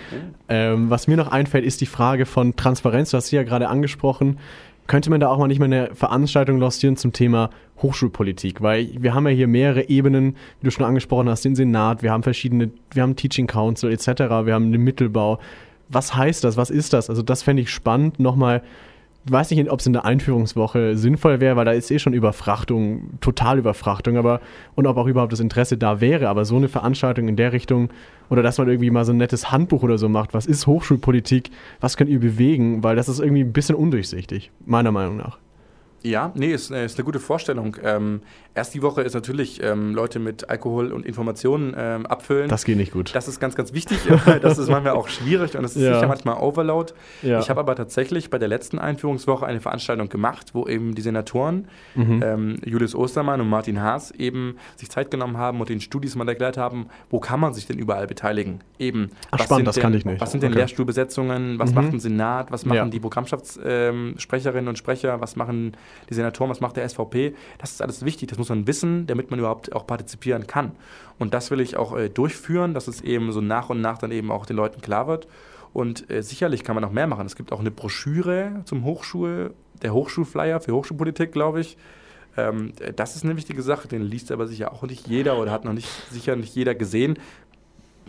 Ähm, was mir noch einfällt, ist die Frage von Transparenz. Du hast sie ja gerade angesprochen. Könnte man da auch mal nicht mal eine Veranstaltung lancieren zum Thema Hochschulpolitik? Weil wir haben ja hier mehrere Ebenen, wie du schon angesprochen hast, den Senat, wir haben verschiedene, wir haben Teaching Council etc., wir haben den Mittelbau. Was heißt das? Was ist das? Also das fände ich spannend, nochmal weiß nicht, ob es in der Einführungswoche sinnvoll wäre, weil da ist eh schon Überfrachtung, total Überfrachtung, aber und ob auch überhaupt das Interesse da wäre. Aber so eine Veranstaltung in der Richtung oder dass man irgendwie mal so ein nettes Handbuch oder so macht, was ist Hochschulpolitik, was könnt ihr bewegen, weil das ist irgendwie ein bisschen undurchsichtig, meiner Meinung nach. Ja, nee, ist, äh, ist eine gute Vorstellung. Ähm, erst die Woche ist natürlich ähm, Leute mit Alkohol und Informationen ähm, abfüllen. Das geht nicht gut. Das ist ganz, ganz wichtig. das ist manchmal auch schwierig und das ist ja. sicher manchmal Overload. Ja. Ich habe aber tatsächlich bei der letzten Einführungswoche eine Veranstaltung gemacht, wo eben die Senatoren mhm. ähm, Julius Ostermann und Martin Haas eben sich Zeit genommen haben und den Studis mal erklärt haben, wo kann man sich denn überall beteiligen. Eben, Ach, spannend, das denn, kann ich nicht. Was sind denn okay. Lehrstuhlbesetzungen? Was mhm. macht ein Senat? Was machen ja. die Programmschaftssprecherinnen und Sprecher? Was machen die Senatoren, was macht der SVP. Das ist alles wichtig, das muss man wissen, damit man überhaupt auch partizipieren kann. Und das will ich auch äh, durchführen, dass es eben so nach und nach dann eben auch den Leuten klar wird. Und äh, sicherlich kann man noch mehr machen. Es gibt auch eine Broschüre zum Hochschul, der Hochschulflyer für Hochschulpolitik, glaube ich. Ähm, das ist eine wichtige Sache, den liest aber sicher auch nicht jeder oder hat noch nicht sicher nicht jeder gesehen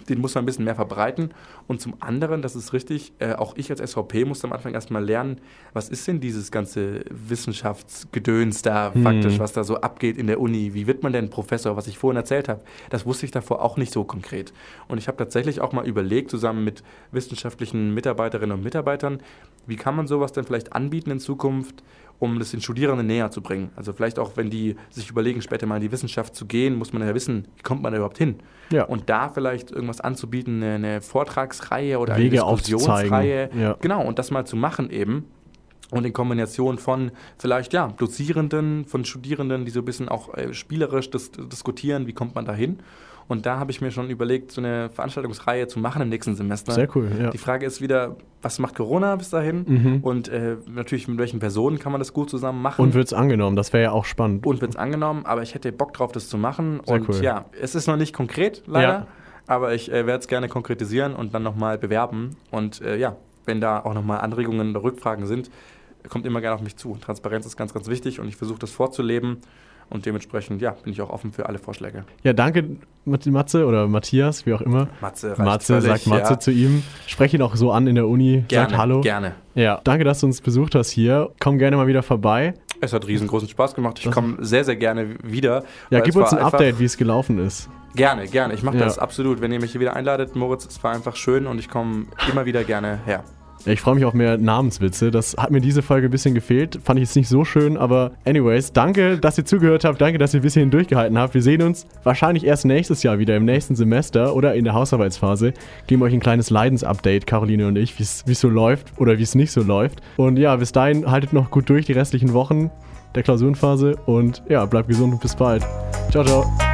den muss man ein bisschen mehr verbreiten. Und zum anderen, das ist richtig, äh, auch ich als SVP musste am Anfang erstmal lernen, was ist denn dieses ganze Wissenschaftsgedöns da hm. faktisch, was da so abgeht in der Uni? Wie wird man denn Professor, was ich vorhin erzählt habe? Das wusste ich davor auch nicht so konkret. Und ich habe tatsächlich auch mal überlegt, zusammen mit wissenschaftlichen Mitarbeiterinnen und Mitarbeitern, wie kann man sowas denn vielleicht anbieten in Zukunft, um das den Studierenden näher zu bringen. Also vielleicht auch, wenn die sich überlegen, später mal in die Wissenschaft zu gehen, muss man ja wissen, wie kommt man da überhaupt hin? Ja. Und da vielleicht irgendwas anzubieten, eine, eine Vortragsreihe oder Wege eine Diskussionsreihe. Ja. Genau, und das mal zu machen eben. Und in Kombination von vielleicht, ja, Dozierenden, von Studierenden, die so ein bisschen auch äh, spielerisch dis diskutieren, wie kommt man da hin. Und da habe ich mir schon überlegt, so eine Veranstaltungsreihe zu machen im nächsten Semester. Sehr cool, ja. Die Frage ist wieder, was macht Corona bis dahin? Mhm. Und äh, natürlich, mit welchen Personen kann man das gut zusammen machen? Und wird es angenommen? Das wäre ja auch spannend. Und wird es angenommen, aber ich hätte Bock drauf, das zu machen. Sehr und cool. ja, es ist noch nicht konkret, leider. Ja. Aber ich äh, werde es gerne konkretisieren und dann nochmal bewerben. Und äh, ja, wenn da auch nochmal Anregungen oder Rückfragen sind, kommt immer gerne auf mich zu. Transparenz ist ganz, ganz wichtig und ich versuche das vorzuleben. Und dementsprechend, ja, bin ich auch offen für alle Vorschläge. Ja, danke, Matze oder Matthias, wie auch immer. Matze, Matze völlig, sagt Matze ja. zu ihm. Spreche ihn auch so an in der Uni. Gerne, sagt Hallo. Gerne. Ja, danke, dass du uns besucht hast hier. Komm gerne mal wieder vorbei. Es hat riesengroßen Spaß gemacht. Ich komme sehr, sehr gerne wieder. Ja, gib uns ein Update, wie es gelaufen ist. Gerne, gerne. Ich mache ja. das absolut. Wenn ihr mich hier wieder einladet, Moritz, es war einfach schön und ich komme immer wieder gerne her. Ich freue mich auf mehr Namenswitze. Das hat mir diese Folge ein bisschen gefehlt. Fand ich jetzt nicht so schön, aber anyways, danke, dass ihr zugehört habt. Danke, dass ihr ein bisschen durchgehalten habt. Wir sehen uns wahrscheinlich erst nächstes Jahr wieder, im nächsten Semester oder in der Hausarbeitsphase. Geben euch ein kleines Leidensupdate, Caroline und ich, wie es so läuft oder wie es nicht so läuft. Und ja, bis dahin haltet noch gut durch die restlichen Wochen der Klausurenphase und ja, bleibt gesund und bis bald. Ciao, ciao.